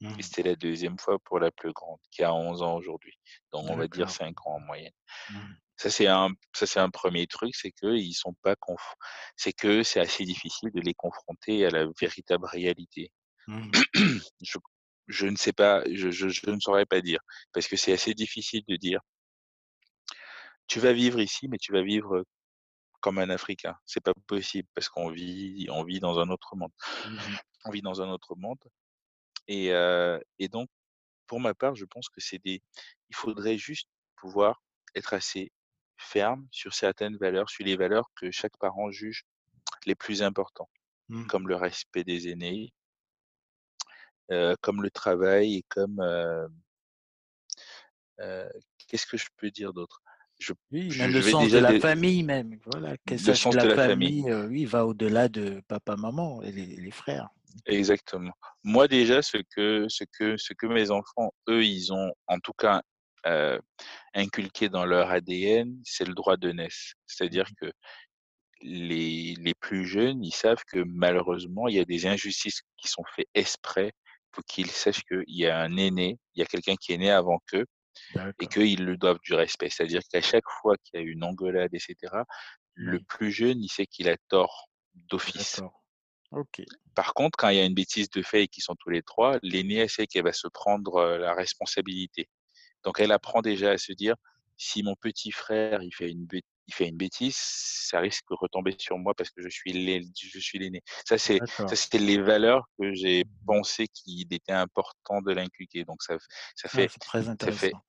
et Mmh. c'était la 2e fois pour la plus grande qui a 11 ans aujourd'hui. Donc on va dire D'accord. 5 ans en moyenne. Mmh. Ça c'est un ça c'est un 1er truc, c'est qu'ils sont pas conf c'est que c'est assez difficile de les confronter à la véritable réalité. Mmh. Je je ne sais pas, je je je ne saurais pas dire parce que c'est assez difficile de dire «Tu vas vivre ici, mais tu vas vivre, comme un Africain». C'est pas possible parce qu'on vit on vit dans un autre monde. Mmh mh. On vit dans un autre monde et donc pour ma part, je pense que c'est des il faudrait juste pouvoir être assez ferme sur certaines valeurs, sur les valeurs que chaque parent juge les plus importants, Mmh. comme le respect des aînés comme le travail et comme, qu'est-ce que je peux dire d'autre? Je Oui, je même le je sens de la famille même, voilà, le sens de la la famille. famille, heu, oui, va au-delà de papa, maman et les les frères. Exactement. Moi déjà ce que ce que ce que mes enfants, eux, ils ont en tout cas, heu, inculqué dans leur ADN, c'est le droit d'aînesse. Mmh C'est-à-dire mh. que les les plus jeunes, ils savent que malheureusement, il y a des injustices qui sont faits exprès pour qu'ils sachent qu'il y a un aîné, il y a quelqu'un qui est né avant qu'eux et qu'ils lui doivent du respect. C'est-à-dire qu'à chaque fois qu'il y a une engueulade et cetera, le plus jeune, il sait qu'il a tort d'office. Par contre, quand il y a une bêtise de fait et qu'ils sont tous les 3, l'aînée, elle sait qu'elle va se prendre, la responsabilité. Donc elle apprend déjà à se dire: «Si mon petit frère, il fait une il fait une bêtise, ça risque de retomber sur moi parce que je suis l'ail je suis l'aîné». Ça c'est ça c'était les valeurs que j'ai Mmh pensé qu'il était important de l'inculquer. Donc ça ça fait c'est très ça fait intéressant.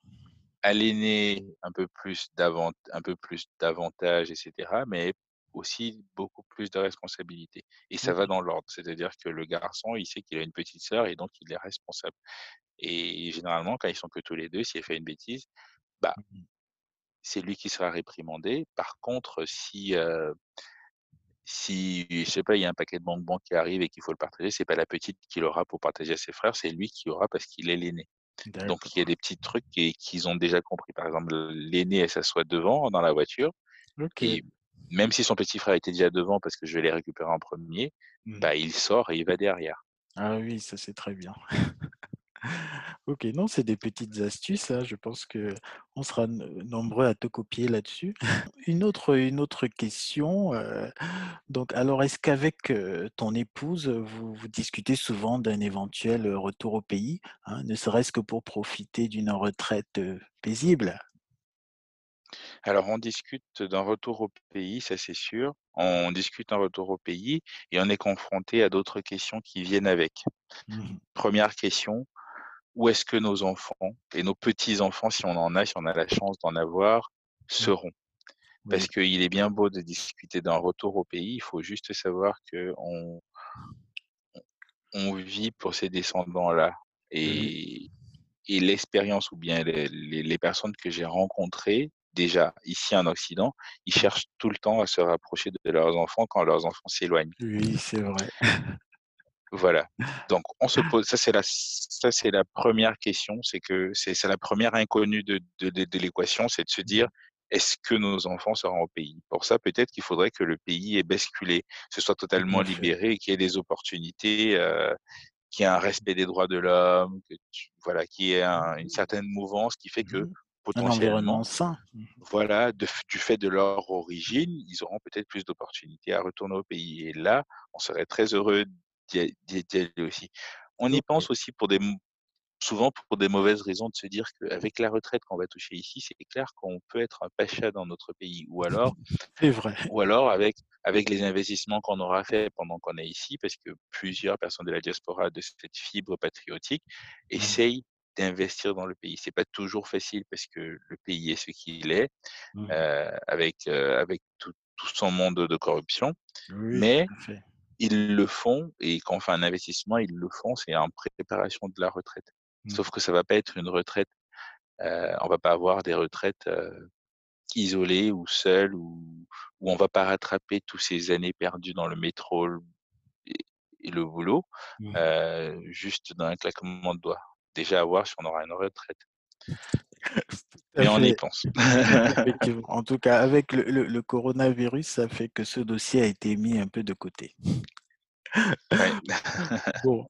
à l'aîné un peu plus d'avant un peu plus d'avantages et cetera, mais aussi beaucoup plus de responsabilités et ça va OK. dans l'ordre. C'est-à-dire que le garçon, il sait qu'il a une petite sœur et donc il est responsable et généralement, quand ils sont que tous les 2, si elle fait une bêtise, bah Mmh mh. C'est lui qui sera réprimandé. Par contre, si, heu si, je sais pas, il y a un paquet de bonbons qui arrive et qu'il faut le partager, c'est pas la petite qui l'aura pour partager à ses frères, c'est lui qui aura parce qu'il est l'aîné. Donc il y a des petits trucs et qu'ils ont déjà compris. Par exemple, l'aîné, elle s'assoit devant dans la voiture et même si son petit frère était déjà devant parce que je vais les récupérer en premier, Mmh. bah, il sort et il va derrière. Ah oui, ça c'est très bien. OK, non, c'est des petites astuces, hein, je pense qu'on sera n nombreux à te copier là-dessus. Une autre une autre question, heu, donc alors est-ce qu'avec, heu, ton épouse, vous vous discutez souvent d'un éventuel, retour au pays, hein, ne serait-ce que pour profiter d'une retraite, paisible? Alors on discute d'un retour au pays, ça c'est sûr. On discute un retour au pays et on est confronté à d'autres questions qui viennent avec. Mmh Première question, où est-ce que nos enfants et nos petits-enfants, si on en a, si on a la chance d'en avoir, Mmh. seront? Oui, Parce qu'il est bien beau de discuter d'un retour au pays, il faut juste savoir qu'on on vit pour ces descendants-là oui, et et l'expérience ou bien les les les personnes que j'ai rencontrées, déjà ici en Occident, ils cherchent tout le temps à se rapprocher de leurs enfants quand leurs enfants s'éloignent. oui, c'est vrai. Voilà. Donc on se pose ça c'est la ça c'est la première question, c'est que c'est c'est la première inconnue de de de de l'équation, c'est de se dire: Mmh «Est-ce que nos enfants seront au pays?» pour ça, peut-être qu'il faudrait que le pays ait basculé, se soit totalement libéré et qu'il y ait des opportunités, heu, qu'il y ait un respect des droits de l'homme, voilà, qu'il y ait un une certaine mouvance qui fait que Mmh potentiellement, sain. Mmh voilà, de du fait de leur origine, ils auront peut-être plus d'opportunités à retourner au pays et là, on serait très heureux d'y aussi. On y pense aussi pour des m souvent pour des mauvaises raisons de se dire qu'avec la retraite qu'on va toucher ici, c'est clair qu'on peut être un pacha dans notre pays ou alors c'est vrai. ou alors avec avec les investissements qu'on aura fait pendant qu'on est ici, parce que plusieurs personnes de la diaspora de cette fibre patriotique Mmh essayent d'investir dans le pays. C'est pas toujours facile parce que le pays est ce qu'il est, Mmh heu, avec, avec tout tout son monde de corruption, Oui, mais. Ils le font et quand on fait un investissement, ils le font, c'est en préparation de la retraite. Mmh Sauf que ça va pas être une retraite, heu, on va pas avoir des retraites, heu, isolées ou seules ou où on va pas rattraper tous ces années perdues dans le métro et et le boulot, Mmh heu, juste d'un claquement de doigts. Déjà à voir si on aura une retraite, Mais on y pense. En tout cas, avec le le le coronavirus, ça fait que ce dossier a été mis un peu de côté. Ouais. Bon,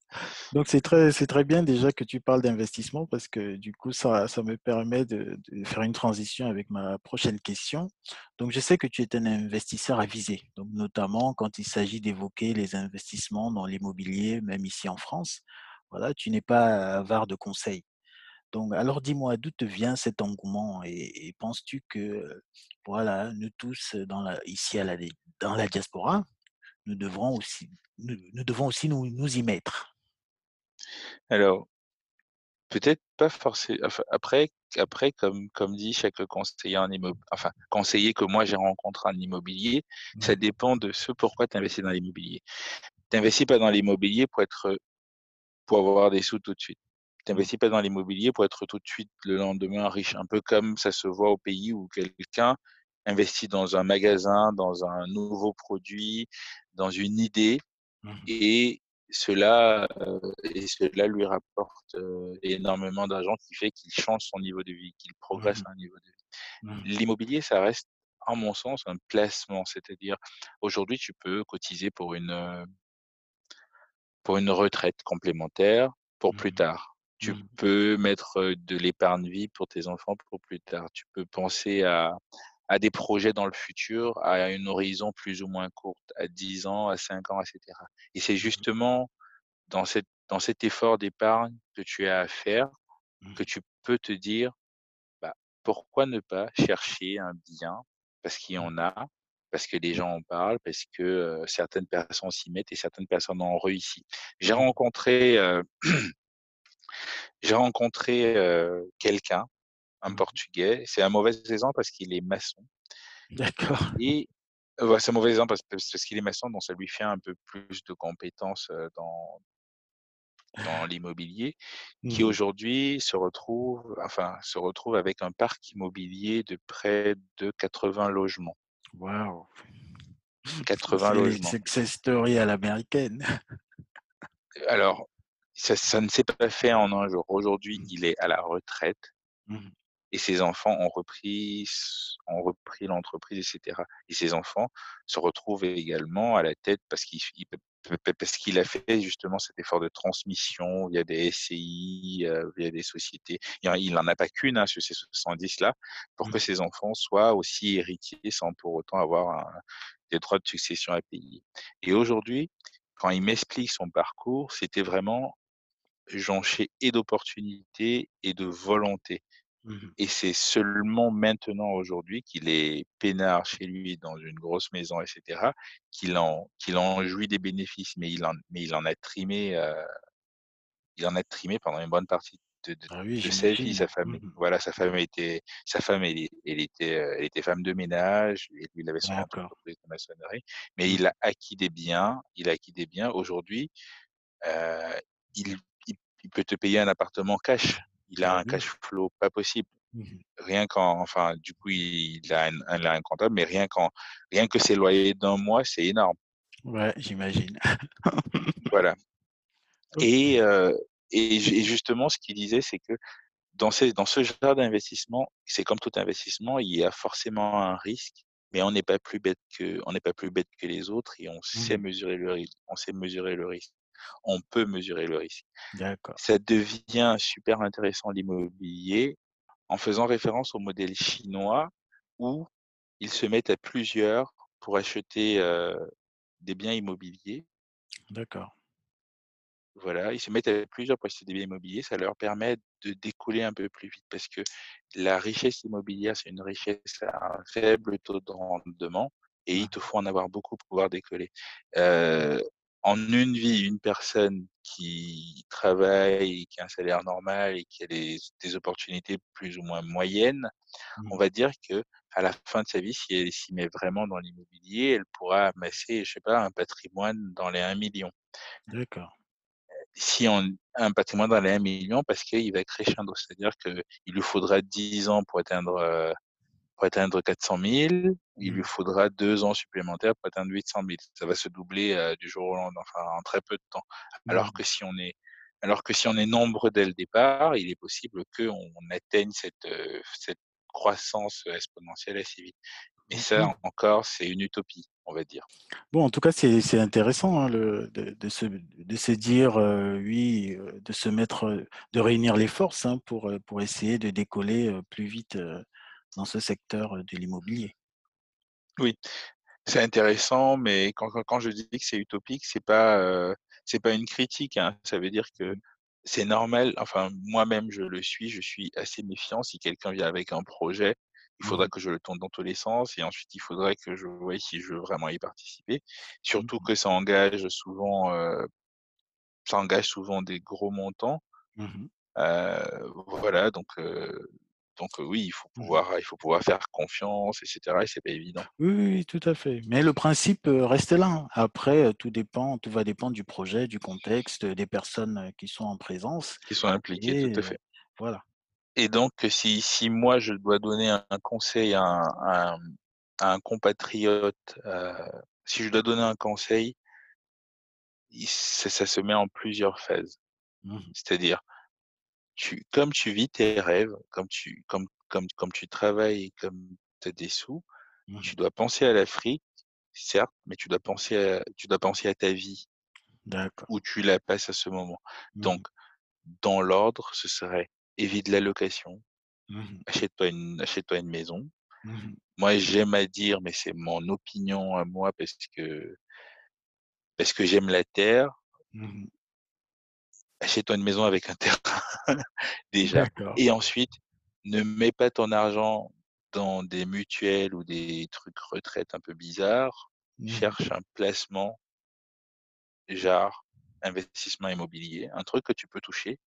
donc c'est très c'est très bien déjà que tu parles d'investissement parce que du coup ça ça me permet de de faire une transition avec ma prochaine question. Donc je sais que tu es un investisseur avisé, donc notamment quand il s'agit d'évoquer les investissements dans l'immobilier, même ici en France. Voilà, tu n'es pas avare de conseils. Donc alors dis-moi, d'où te vient cet engouement et et penses-tu que, voilà, nous tous dans la ici à la dans la diaspora, nous devrons aussi nous nous devons aussi nous nous y mettre? Alors, peut-être pas forcé enfin, après après comme comme dit chaque conseiller en enfin, conseiller que moi j'ai rencontré en immobilier, ça Mmh dépend de ce pourquoi tu investis dans l'immobilier. Tu investis pas dans l'immobilier pour être, pour avoir des sous tout de suite. Tu Mmh. investis pas dans l'immobilier pour être tout de suite le lendemain riche, un peu comme ça se voit au pays où quelqu'un investit dans un magasin, dans un nouveau produit, dans une idée Mmh et cela, heu et cela lui rapporte, heu, énormément d'argent qui fait qu'il change son niveau de vie, qu'il progresse Mmh à un niveau de Mmh vie. L'immobilier, ça reste, à mon sens, un placement, c'est-à-dire aujourd'hui, tu peux cotiser pour une, heu, pour une retraite complémentaire pour plus Mmh tard. Tu Mmh peux mettre, de l'épargne vie pour tes enfants pour plus tard. Tu peux penser à à des projets dans le futur, à une horizon plus ou moins courte, à 10 ans, à 5 ans et cetera et c'est Mmh justement dans cet dans cet effort d'épargne que tu as à faire, que Mmh tu peux te dire: «Bah, pourquoi ne pas chercher un bien?» parce qu'il y en a, parce que les gens en parlent, parce que, certaines personnes s'y mettent et certaines personnes ont réussi. J'ai rencontré, heu, j'ai rencontré, quelqu'un, un Mmh Portugais, c'est un mauvais exemple parce qu'il est maçon D'accord. et ouais, c'est un mauvais exemple parce qu'il est maçon, donc ça lui fait un peu plus de compétences, dans dans l'immobilier qui Mmh aujourd'hui se retrouve enfin, se retrouve avec un parc immobilier de près de 80 logements. Waouh! 80 C'est les logements. success stories à l'américaine. alors, ça ça ne s'est pas fait en un jour. Aujourd'hui, Mmh. il est à la retraite Mmh et ses enfants ont repris ont repris l'entreprise et cetera et ses enfants se retrouvent également à la tête parce qu'il parce qu'il a fait justement cet effort de transmission via des SCI, via des sociétés. Il en il en a pas qu'une, hein, sur ces 70 là, pour que Mmh ses enfants soient aussi héritiers sans pour autant avoir un des droits de succession à payer et aujourd'hui, quand il m'explique son parcours, c'était vraiment jonché et d'opportunités et de volonté. Mmh Et c'est seulement maintenant, aujourd'hui, qu'il est peinard chez lui dans une grosse maison et cetera, qu'il en qu'il en jouit des bénéfices, mais il en mais il en a trimé, heu, il en a trimé pendant une bonne partie de de Ah oui, de sa vie. Sa femme Mmh voilà, sa femme était sa femme, elle elle était, heu, elle était femme de ménage et lui, il avait son entreprise de maçonnerie, mais Mmh. il a acquis des biens il a acquis des biens. Aujourd'hui, heu, il il peut te payer un appartement cash. Il a Bah un cash flow pas possible. Mmh Rien qu'en enfin, du coup, il a un un il a un comptable, mais rien qu'en rien que ses loyers d'un mois, c'est énorme. Ouais, j'imagine. Voilà et heu et ju et justement, ce qu'il disait, c'est que dans ces dans ce genre d'investissement, c'est comme tout investissement, il y a forcément un risque, mais on n'est pas plus bête que on n'est pas plus bête que les autres et on sait Mmh mesurer le risque on sait mesurer le risque. On peut mesurer le risque. Ça devient super intéressant l'immobilier en faisant référence au modèle chinois où ils se mettent à plusieurs pour acheter, des biens immobiliers. D'accord. Voilà, ils se mettent à plusieurs pour acheter des biens immobiliers, ça leur permet de décoller un peu plus vite parce que la richesse immobilière, c'est une richesse à un faible taux de rendement et il te faut en avoir beaucoup pour pouvoir décoller. En une vie, une personne qui travaille qui a un salaire normal et qui a des des opportunités plus ou moins moyennes, on Mmh va dire qu'à la fin de sa vie, si elle s'y met vraiment dans l'immobilier, elle pourra amasser, je sais pas, un patrimoine dans les 1 000 000. D'accord. Si on un patrimoine dans les 1 000 000 parce qu'il va crescendo, c'est-à-dire qu'il lui faudra 10 ans pour atteindre, heu, pour atteindre 400 000, il lui Mmh faudra 2 ans supplémentaires pour atteindre 800 000. Ça va se doubler, heu, du jour au lendemain, enfin en très peu de temps. Alors Mmh que si on est alors que si on est nombreux dès le départ, il est possible qu'on atteigne cette, heu, cette croissance, exponentielle assez vite. Mais ça OK. encore, c'est une utopie, on va dire. Bon, en tout cas, c'est c'est intéressant, hein, le de de se de se dire, oui, de se mettre, de réunir les forces, hein, pour, pour essayer de décoller, plus vite, dans ce secteur, de l'immobilier. Oui. C'est intéressant, mais quand je dis que c'est utopique, c'est pas, c'est pas une critique, hein. Ça veut dire que c'est normal, enfin moi-même je le suis, je suis assez méfiant. Si quelqu'un vient avec un projet, il Mmh faudra que je le tourne dans tous les sens et ensuite il faudrait que je voie si je veux vraiment y participer. Mmh Surtout que ça engage souvent, ça engage souvent des gros montants. Mmh voilà donc donc oui, il faut Mmh pouvoir il faut pouvoir faire confiance et cetera et c'est pas évident. Oui, tout à fait. Mais le principe, reste là, hein. Après, tout dépend tout va dépendre du projet, du contexte, des personnes, qui sont en présence Qui sont impliqués, tout à fait. voilà. Et donc si si moi je dois donner un conseil à un à compatriote, si je dois donner un conseil il ça ça se met en plusieurs phases. Mmh mh. C'est-à-dire, tu comme tu vis tes rêves, comme tu comme comme comme tu travailles et comme tu as des sous, Mmh mh. tu dois penser à l'Afrique, certes, mais tu dois penser à tu dois penser à ta vie où tu la passes à ce moment. Mmh Donc dans l'ordre, ce serait évite la location, Mmh mh. achète-toi une achète-toi une maison. Moi, j'aime à dire, mais c'est mon opinion à moi parce que parce que j'aime la terre. Achète-toi une maison avec un terrain déjà et ensuite ne mets pas ton argent dans des mutuelles ou des trucs retraite un peu bizarres. Mmh mh. Cherche un placement genre investissement immobilier, un truc que tu peux toucher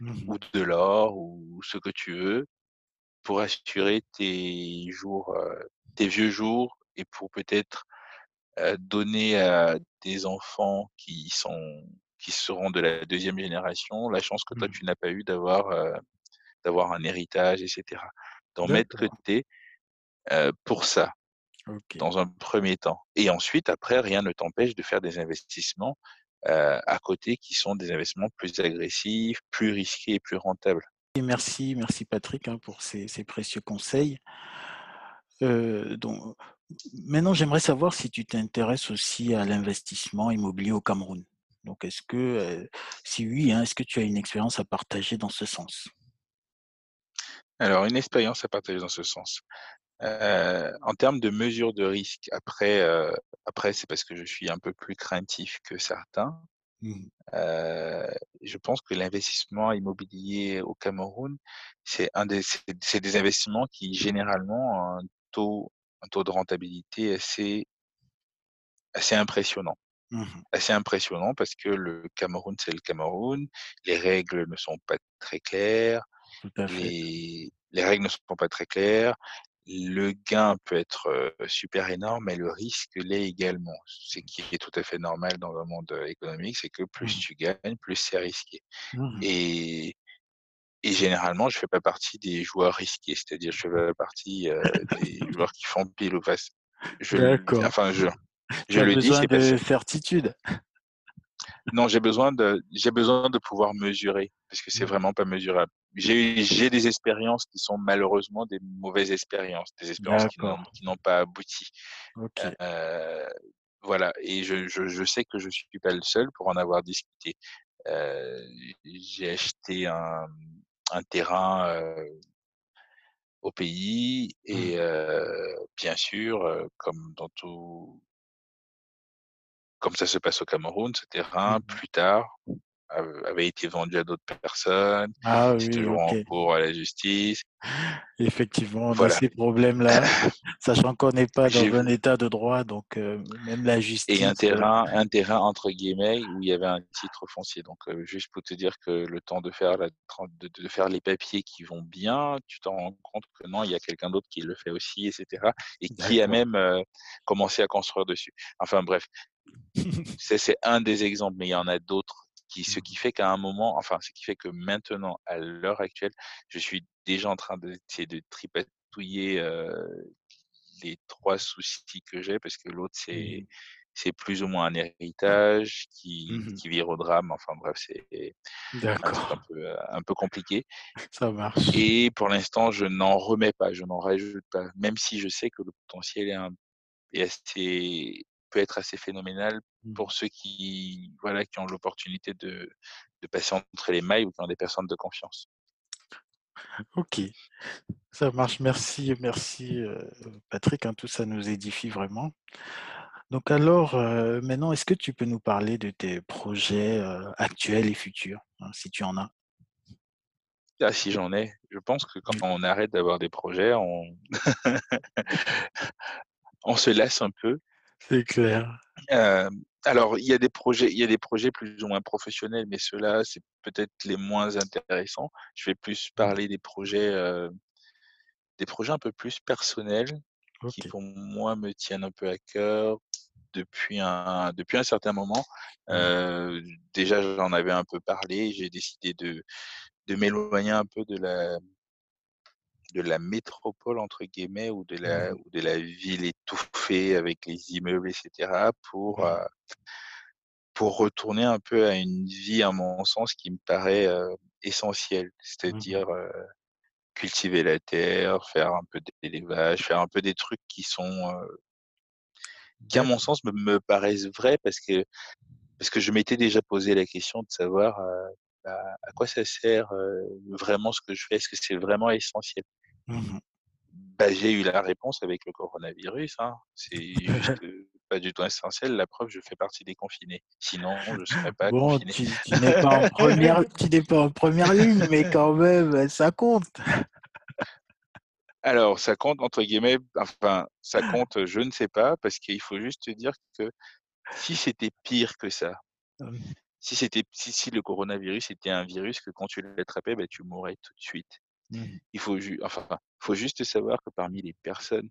Mmh mh. ou de l'or ou ce que tu veux pour assurer tes jours, heu, tes vieux jours et pour peut-être, heu, donner à des enfants qui sont qui seront de la 2e génération, la chance que toi Mmh. tu n'as pas eu d'avoir, un héritage et cetera. D'en mettre de côté, pour ça. Dans un premier temps et ensuite après rien ne t'empêche de faire des investissements, à côté qui sont des investissements plus agressifs, plus risqués et plus rentables. Et merci, merci Patrick, hein, pour ces ces précieux conseils. Donc maintenant j'aimerais savoir si tu t'intéresses aussi à l'investissement immobilier au Cameroun? Donc est-ce que, si oui, hein, est-ce que tu as une expérience à partager dans ce sens? Alors une expérience à partager dans ce sens. En termes de mesures de risque, après, c'est parce que je suis un peu plus craintif que certains. Mmh je pense que l'investissement immobilier au Cameroun, c'est un des c'est c'est des investissements qui généralement ont un taux un taux de rentabilité assez assez impressionnant. Mmh Assez impressionnant parce que le Cameroun, c'est le Cameroun, les règles ne sont pas très claires, les les règles ne sont pas très claires. Le gain peut être, super énorme, mais le risque l'est également. Ce qui est tout à fait normal dans le monde, économique, c'est que plus Mmh tu gagnes, plus c'est risqué Mmh et et généralement, je fais pas partie des joueurs risqués, c'est-à-dire je fais pas partie, des joueurs qui font pile ou face. Je D'accord. enfin je je le dis, c'est de certitude? Non, j'ai besoin de j'ai besoin de pouvoir mesurer, parce que c'est Mmh vraiment pas mesurable. J'ai j'ai des expériences qui sont malheureusement des mauvaises expériences, des expériences qui n'ont pas abouti. OK. Heu, voilà et je je je sais que je suis pas le seul pour en avoir discuté. Heu, j'ai acheté un un terrain, au pays et Mmh bien sûr, comme dans tout comme ça se passe au Cameroun, ce terrain, Mmh plus tard, Av avait été vendu à d'autres personnes, Ah c'est oui, toujours OK. en cours à la justice. Effectivement, on a ces problèmes-là, sachant qu'on n'est pas dans un état de droit, donc heu, même la et un justice, heu terrain un terrain entre guillemets où il y avait un titre foncier. Donc, heu, juste pour te dire que le temps de faire la de de faire les papiers qui vont bien, tu t'en rends compte que non, il y a quelqu'un d'autre qui le fait aussi et cetera et qui a même, commencé à construire dessus. Enfin bref, c'est c'est un des exemples, mais il y en a d'autres qui ce qui fait qu'à un moment enfin, ce qui fait que maintenant, à l'heure actuelle, je suis déjà en train d'essayer de tripatouiller, heu, les 3 soucis que j'ai parce que l'autre, c'est Mmh c'est plus ou moins un héritage qui Mmh qui vire au drame. Enfin bref, c'est un truc un peu, heu, un peu compliqué. Ça marche. et pour l'instant, je n'en remets pas, je n'en rajoute pas, même si je sais que le potentiel est un et assez peut être assez phénoménal Mmh pour ceux qui, voilà, qui ont l'opportunité de de passer entre les mailles ou qui ont des personnes de confiance. OK, ça marche. Merci, merci, heu, Patrick, hein, tout ça nous édifie vraiment. Donc alors, heu, maintenant, est-ce que tu peux nous parler de tes projets, heu, actuels et futurs, hein, si tu en as? Ah si j'en ai, je pense que quand on arrête d'avoir des projets, on on se lasse un peu. C'est clair. Alors il y a des projets il y a des projets plus ou moins professionnels, mais ceux-là, c'est peut-être les moins intéressants. Je vais plus Mmh. parler des projets, heu, des projets un peu plus personnels qui pour moi me tiennent un peu à cœur depuis un depuis un certain moment. Heu, déjà j'en avais un peu parlé, j'ai décidé de de m'éloigner un peu de la de la «métropole» entre guillemets ou de la ou de la ville étouffée avec les immeubles et cetera pour, pour retourner un peu à une vie, à mon sens, qui me paraît, essentielle. Mmh C'est-à-dire, cultiver la terre, faire un peu d'élevage, faire un peu des trucs qui sont, qui à mon sens me me paraissent vrais parce que Parce que je m'étais déjà posé la question de savoir, bah, à quoi ça sert, vraiment ce que je fais? Est-ce que c'est vraiment essentiel? Mmh Bah, j'ai eu la réponse avec le coronavirus, hein. C'est juste, heu, pas du tout essentiel. La preuve, je fais partie des confinés. Sinon, je ne serais pas Bon, confiné. tu tu n'es pas en première tu n'es pas en première ligne, mais quand même, ça compte. Alors, ça compte entre guillemets, enfin, ça compte, je ne sais pas, parce qu'il faut juste te dire que si c'était pire que ça, si c'était si si le coronavirus était un virus que quand tu l'attrapais, bah, tu mourrais tout de suite. Mh. Il faut ju enfin, faut juste savoir que parmi les personnes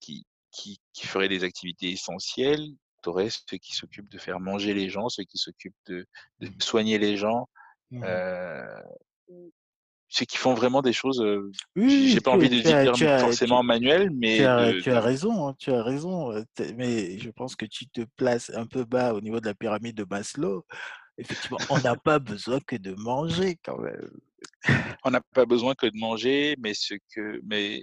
qui qui qui feraient des activités essentielles, tu aurais ceux qui s'occupent de faire manger les gens, ceux qui s'occupent de de Mmh. soigner les gens, Mmh heu, ceux qui font vraiment des choses, Oui, j'ai pas envie de dire as forcément tu manuel, tu mais as de tu as raison, tu as raison, mais je pense que tu te places un peu bas au niveau de la pyramide de Maslow. Effectivement, on n'a pas besoin que de manger quand même. On n'a pas besoin que de manger, mais ce que mais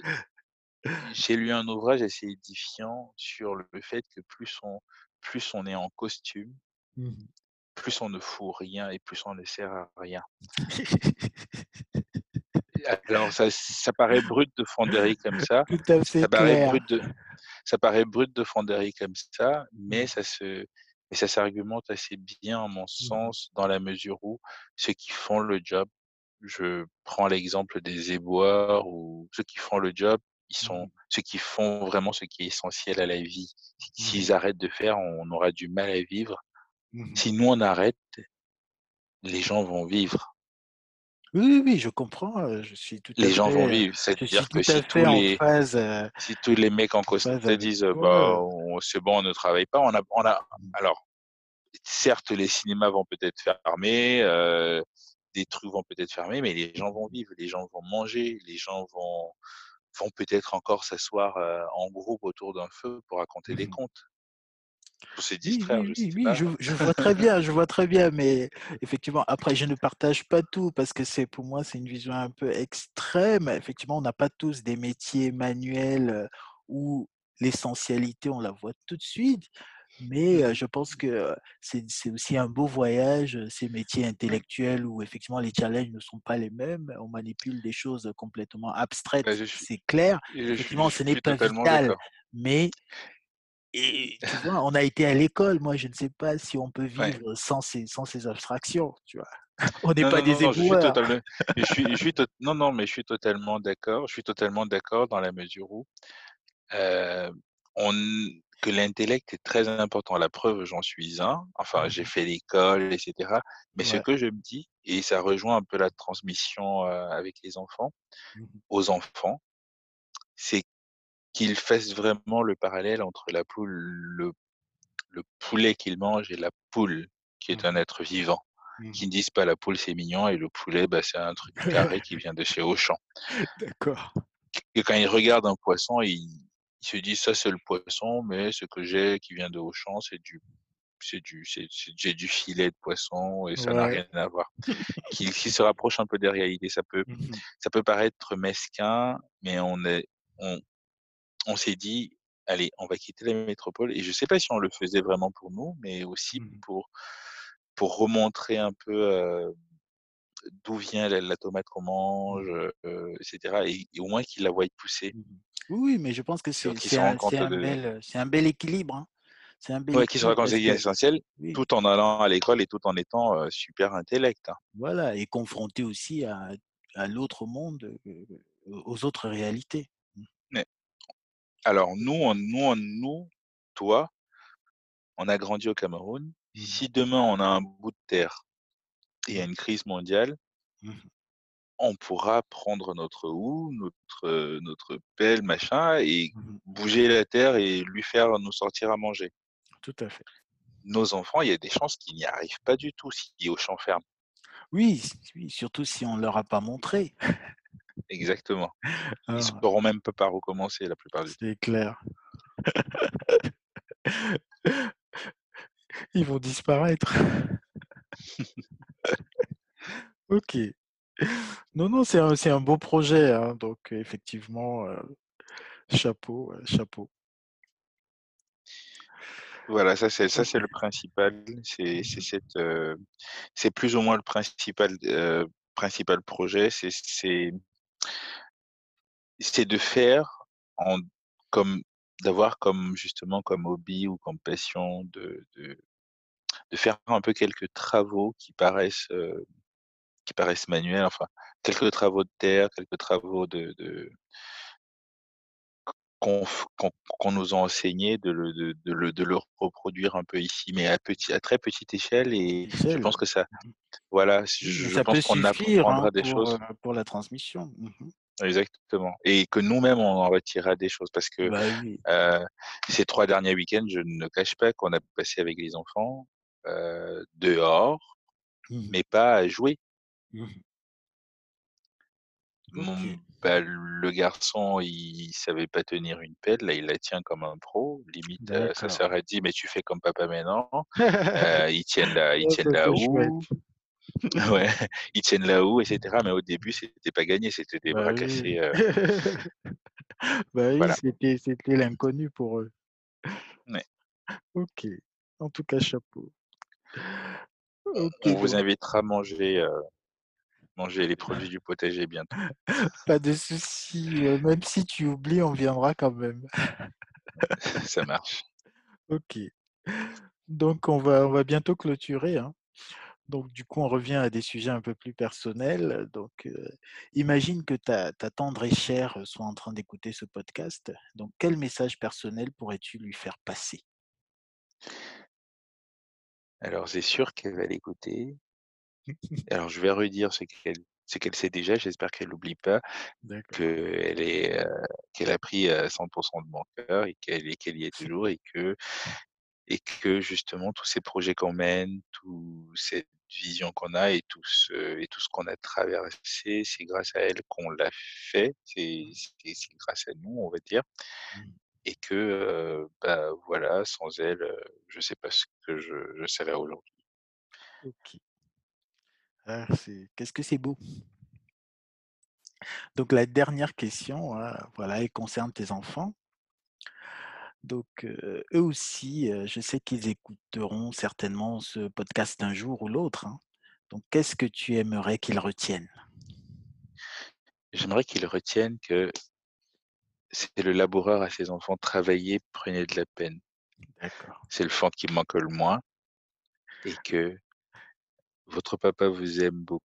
j'ai lu un ouvrage assez édifiant sur le fait que plus on plus on est en costume, Mmh plus on ne fout rien et plus on ne sert à rien. Alors ça ça paraît brut de fonderie comme ça, Tout à ça paraît clair. brut de ça paraît brut de comme ça, mais Mmh. ça se mais ça s'argumente assez bien à mon Mmh mh. sens, dans la mesure où ceux qui font le job, je prends l'exemple des éboueurs ou ceux qui font le job, ils sont Mmh ceux qui font vraiment ce qui est essentiel à la vie. Mmh S'ils arrêtent de faire, on aura du mal à vivre. Mmh Si nous on arrête, les gens vont vivre. Oui, oui, oui, je comprends, je suis tout à Les gens vont fait, vivre. C'est-à-dire que si tous les phase, Si tous les mecs en costard te disent, «Bah, c'est bon, on ne travaille pas», on a on a alors, certes, les cinémas vont peut-être fermer, heu, des trucs vont peut-être fermer, mais les gens vont vivre, les gens vont manger, les gens vont vont peut-être encore s'asseoir, en groupe autour d'un feu pour raconter des mmh. contes, se Oui, distraire, oui, je oui, sais oui, je je vois très bien, je vois très bien, mais effectivement, après, je ne partage pas tout parce que c'est pour moi, c'est une vision un peu extrême. Effectivement, on n'a pas tous des métiers manuels, où l'essentialité, on la voit tout de suite, mais Mmh je pense que, c'est aussi un beau voyage, ces métiers intellectuels où effectivement les challenges ne sont pas les mêmes. On manipule des choses complètement abstraites, bah, je c'est clair. je suis Effectivement, je ce n'est pas totalement vital, mais et tu vois, on a été à l'école. Moi, je ne sais pas si on peut Ouais. vivre sans ces sans ces abstractions, tu vois? On n'est pas non, des non, je suis éboueurs. totalement je suis je suis tot non, non, mais je suis totalement d'accord. Je suis totalement d'accord dans la mesure où on que l'intellect est très important. La preuve, j'en suis un. Enfin, j'ai Mmh fait l'école et cetera. Mais ce que je me dis et ça rejoint un peu la transmission, avec les enfants Mmh aux enfants, c'est qu'ils fassent vraiment le parallèle entre la poule le le poulet qu'ils mangent et la poule, qui est un Mmh être vivant. Mmh Qu'ils ne disent pas: «La poule, c'est mignon» et le poulet, bah, c'est un truc carré qui vient de chez Auchan. D'accord. Et quand ils regardent un poisson, ils ils se disent: «Ça, c'est le poisson, mais ce que j'ai qui vient de Auchan, c'est du c'est du j'ai du filet de poisson et ça n'a rien à voir». Qui qui se rapproche un peu des réalités. Ça peut Mmh ça peut paraître mesquin, mais on est on on s'est dit: «Allez, on va quitter la métropole» et je sais pas si on le faisait vraiment pour nous, mais aussi Mmh pour pour remontrer un peu, heu, d'où vient la la tomate qu'on mange, Mmh heu et cetera et au moins qu'ils la voient pousser, Oui, oui, mais je pense que c'est un de bel, un équilibre, hein. C'est un bel Ouais, qui se équilibre que oui, tout en allant à l'école et tout en étant, super intellect, hein. voilà et confronté aussi à à l'autre monde, heu, aux autres réalités. Mais alors nous, on nous on nous, toi, on a grandi au Cameroun. Mmh Si demain on a un bout de terre et il y a une crise mondiale, Mmh on pourra prendre notre houe, notre, notre pelle, machin et Mmh bouger la terre et lui faire nous sortir à manger. Tout à fait. Nos enfants, il y a des chances qu'ils n'y arrivent pas du tout si Auchan ferme. Oui, surtout si on leur a pas montré. Exactement. Ils Ah, sauront même pas par où commencer la plupart du temps. c'est clair. Ils vont disparaître. OK. Non, non, c'est un c'est un beau projet, hein, donc heu, effectivement, heu, chapeau, chapeau. Voilà, ça c'est ça c'est le principal, c'est c'est Mmh cette, heu, c'est plus ou moins le principal, principal projet, c'est c'est c'est de faire en comme d'avoir comme justement comme hobby ou comme passion de de de faire un peu quelques travaux qui paraissent, qui paraissent manuels, enfin, quelques travaux de terre, quelques travaux de de qu'on nous a enseigné de le de de le de le reproduire un peu ici, mais à petit à très petite échelle et je pense que ça Mmh Voilà, je ça pense qu'on hein, apprendra des pour, choses pour la transmission. Mmh exactement et que nous-mêmes, on en retirera des choses parce que, Bah, oui. heu, ces 3 derniers week-ends, je ne cache pas qu'on a passé avec les enfants, heu, dehors, Mmh mais pas à jouer. Mmh Mon OK. bah, le garçon, il savait pas tenir une pelle, là, il la tient comme un pro. Limite, heu, sa D'accord. sœur a dit: «Mais tu fais comme papa maintenant». Heu, ils tiennent la ils Oh, tiennent ça, la c'est chouette. houe. Ouais, ils tiennent la houe et cetera, mais au début, c'était pas gagné, c'était des Bah bras oui. cassés, Bah oui, voilà. c'était c'était l'inconnu pour eux. Ouais. OK. En tout cas, chapeau. On OK, vous donc invitera à manger, heu, manger les produits du potager bientôt. pas de souci, heu, même si tu oublies, on viendra quand même. Ça marche. OK. Donc on va on va bientôt clôturer, hein. Donc du coup, on revient à des sujets un peu plus personnels. Donc, heu, imagine que ta ta tendre et chère soit en train d'écouter ce podcast. Donc quel message personnel pourrais-tu lui faire passer? Alors c'est sûr qu'elle va l'écouter. Alors je vais redire ce qu'elle ce qu'elle sait déjà, j'espère qu'elle n'oublie pas qu'elle est, qu'elle a pris, heu, 100 de mon cœur et qu'elle qu'elle y est toujours et que et que justement tous ces projets qu'on mène, tout cette vision qu'on a et tout ce et tout ce qu'on a traversé, c'est grâce à elle qu'on l'a fait. C'est grâce à nous, on va dire Mmh. et que, heu, bah, voilà, sans elle, je sais pas ce que je je serais aujourd'hui. OK. Ah, qu'est-ce que c'est beau! Donc la dernière question, hein, voilà, elle concerne tes enfants. Donc, heu, eux aussi, heu, je sais qu'ils écouteront certainement ce podcast un jour ou l'autre, hein. Donc qu'est-ce que tu aimerais qu'ils retiennent? J'aimerais qu'ils retiennent que c'est le laboureur à ses enfants, travaillez, prenez de la peine. D'accord. C'est le fond qui manque le moins et que votre papa vous aime beaucoup,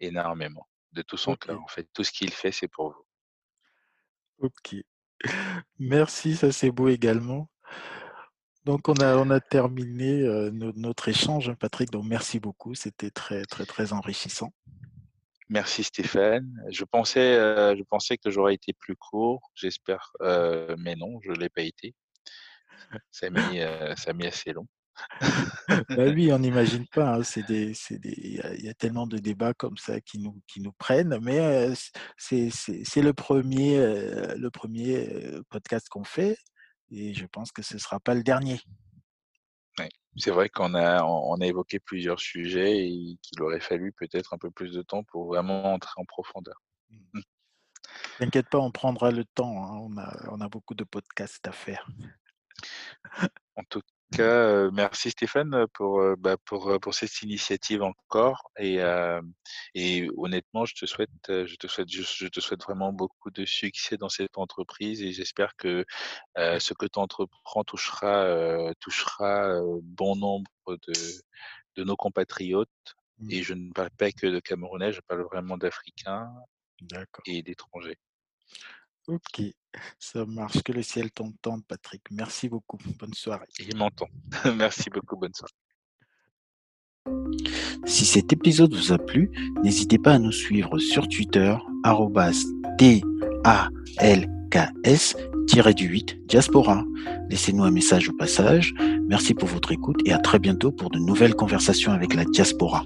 énormément, de tout son cœur, en fait. Tout ce qu'il fait, c'est pour vous. OK. Merci, ça c'est beau également. Donc on a on a terminé, notre échange, hein, Patrick, donc merci beaucoup, c'était très, très, très enrichissant. Merci Stéphane. Je pensais, heu, je pensais que j'aurais été plus court, j'espère, mais non, je l'ai pas été. Ça a mis, heu, ça a mis assez long. Bah oui, on n'imagine pas, hein, il y y a tellement de débats comme ça qui nous qui nous prennent, mais c'est le premier er le 1 podcast qu'on fait et je pense que ce ne sera pas le dernier. Ouais. C'est vrai qu'on a on on a évoqué plusieurs sujets et qu'il aurait fallu peut-être un peu plus de temps pour vraiment entrer en profondeur. Mmh. Mmh. T'inquiète pas, on prendra le temps, hein, on a on a beaucoup de podcasts à faire. En tout merci Stéphane, pour, bah, pour, pour cette initiative encore et et honnêtement, je te souhaite, je te souhaite je te souhaite vraiment beaucoup de succès dans cette entreprise et j'espère que, ce que tu entreprends touchera, touchera, bon nombre de de nos compatriotes Mmh. et je ne parle pas que de Camerounais, je parle vraiment d'Africains et d'étrangers. OK, ça marche. Que le ciel t'entende, Patrick. Merci beaucoup. Bonne soirée. Il m'entend. Merci beaucoup, bonne soirée. Si cet épisode vous a plu, n'hésitez pas à nous suivre sur Twitter, arrobas DALKS-du8 diaspora. Laissez-nous un message au passage. Merci pour votre écoute et à très bientôt pour de nouvelles conversations avec la diaspora.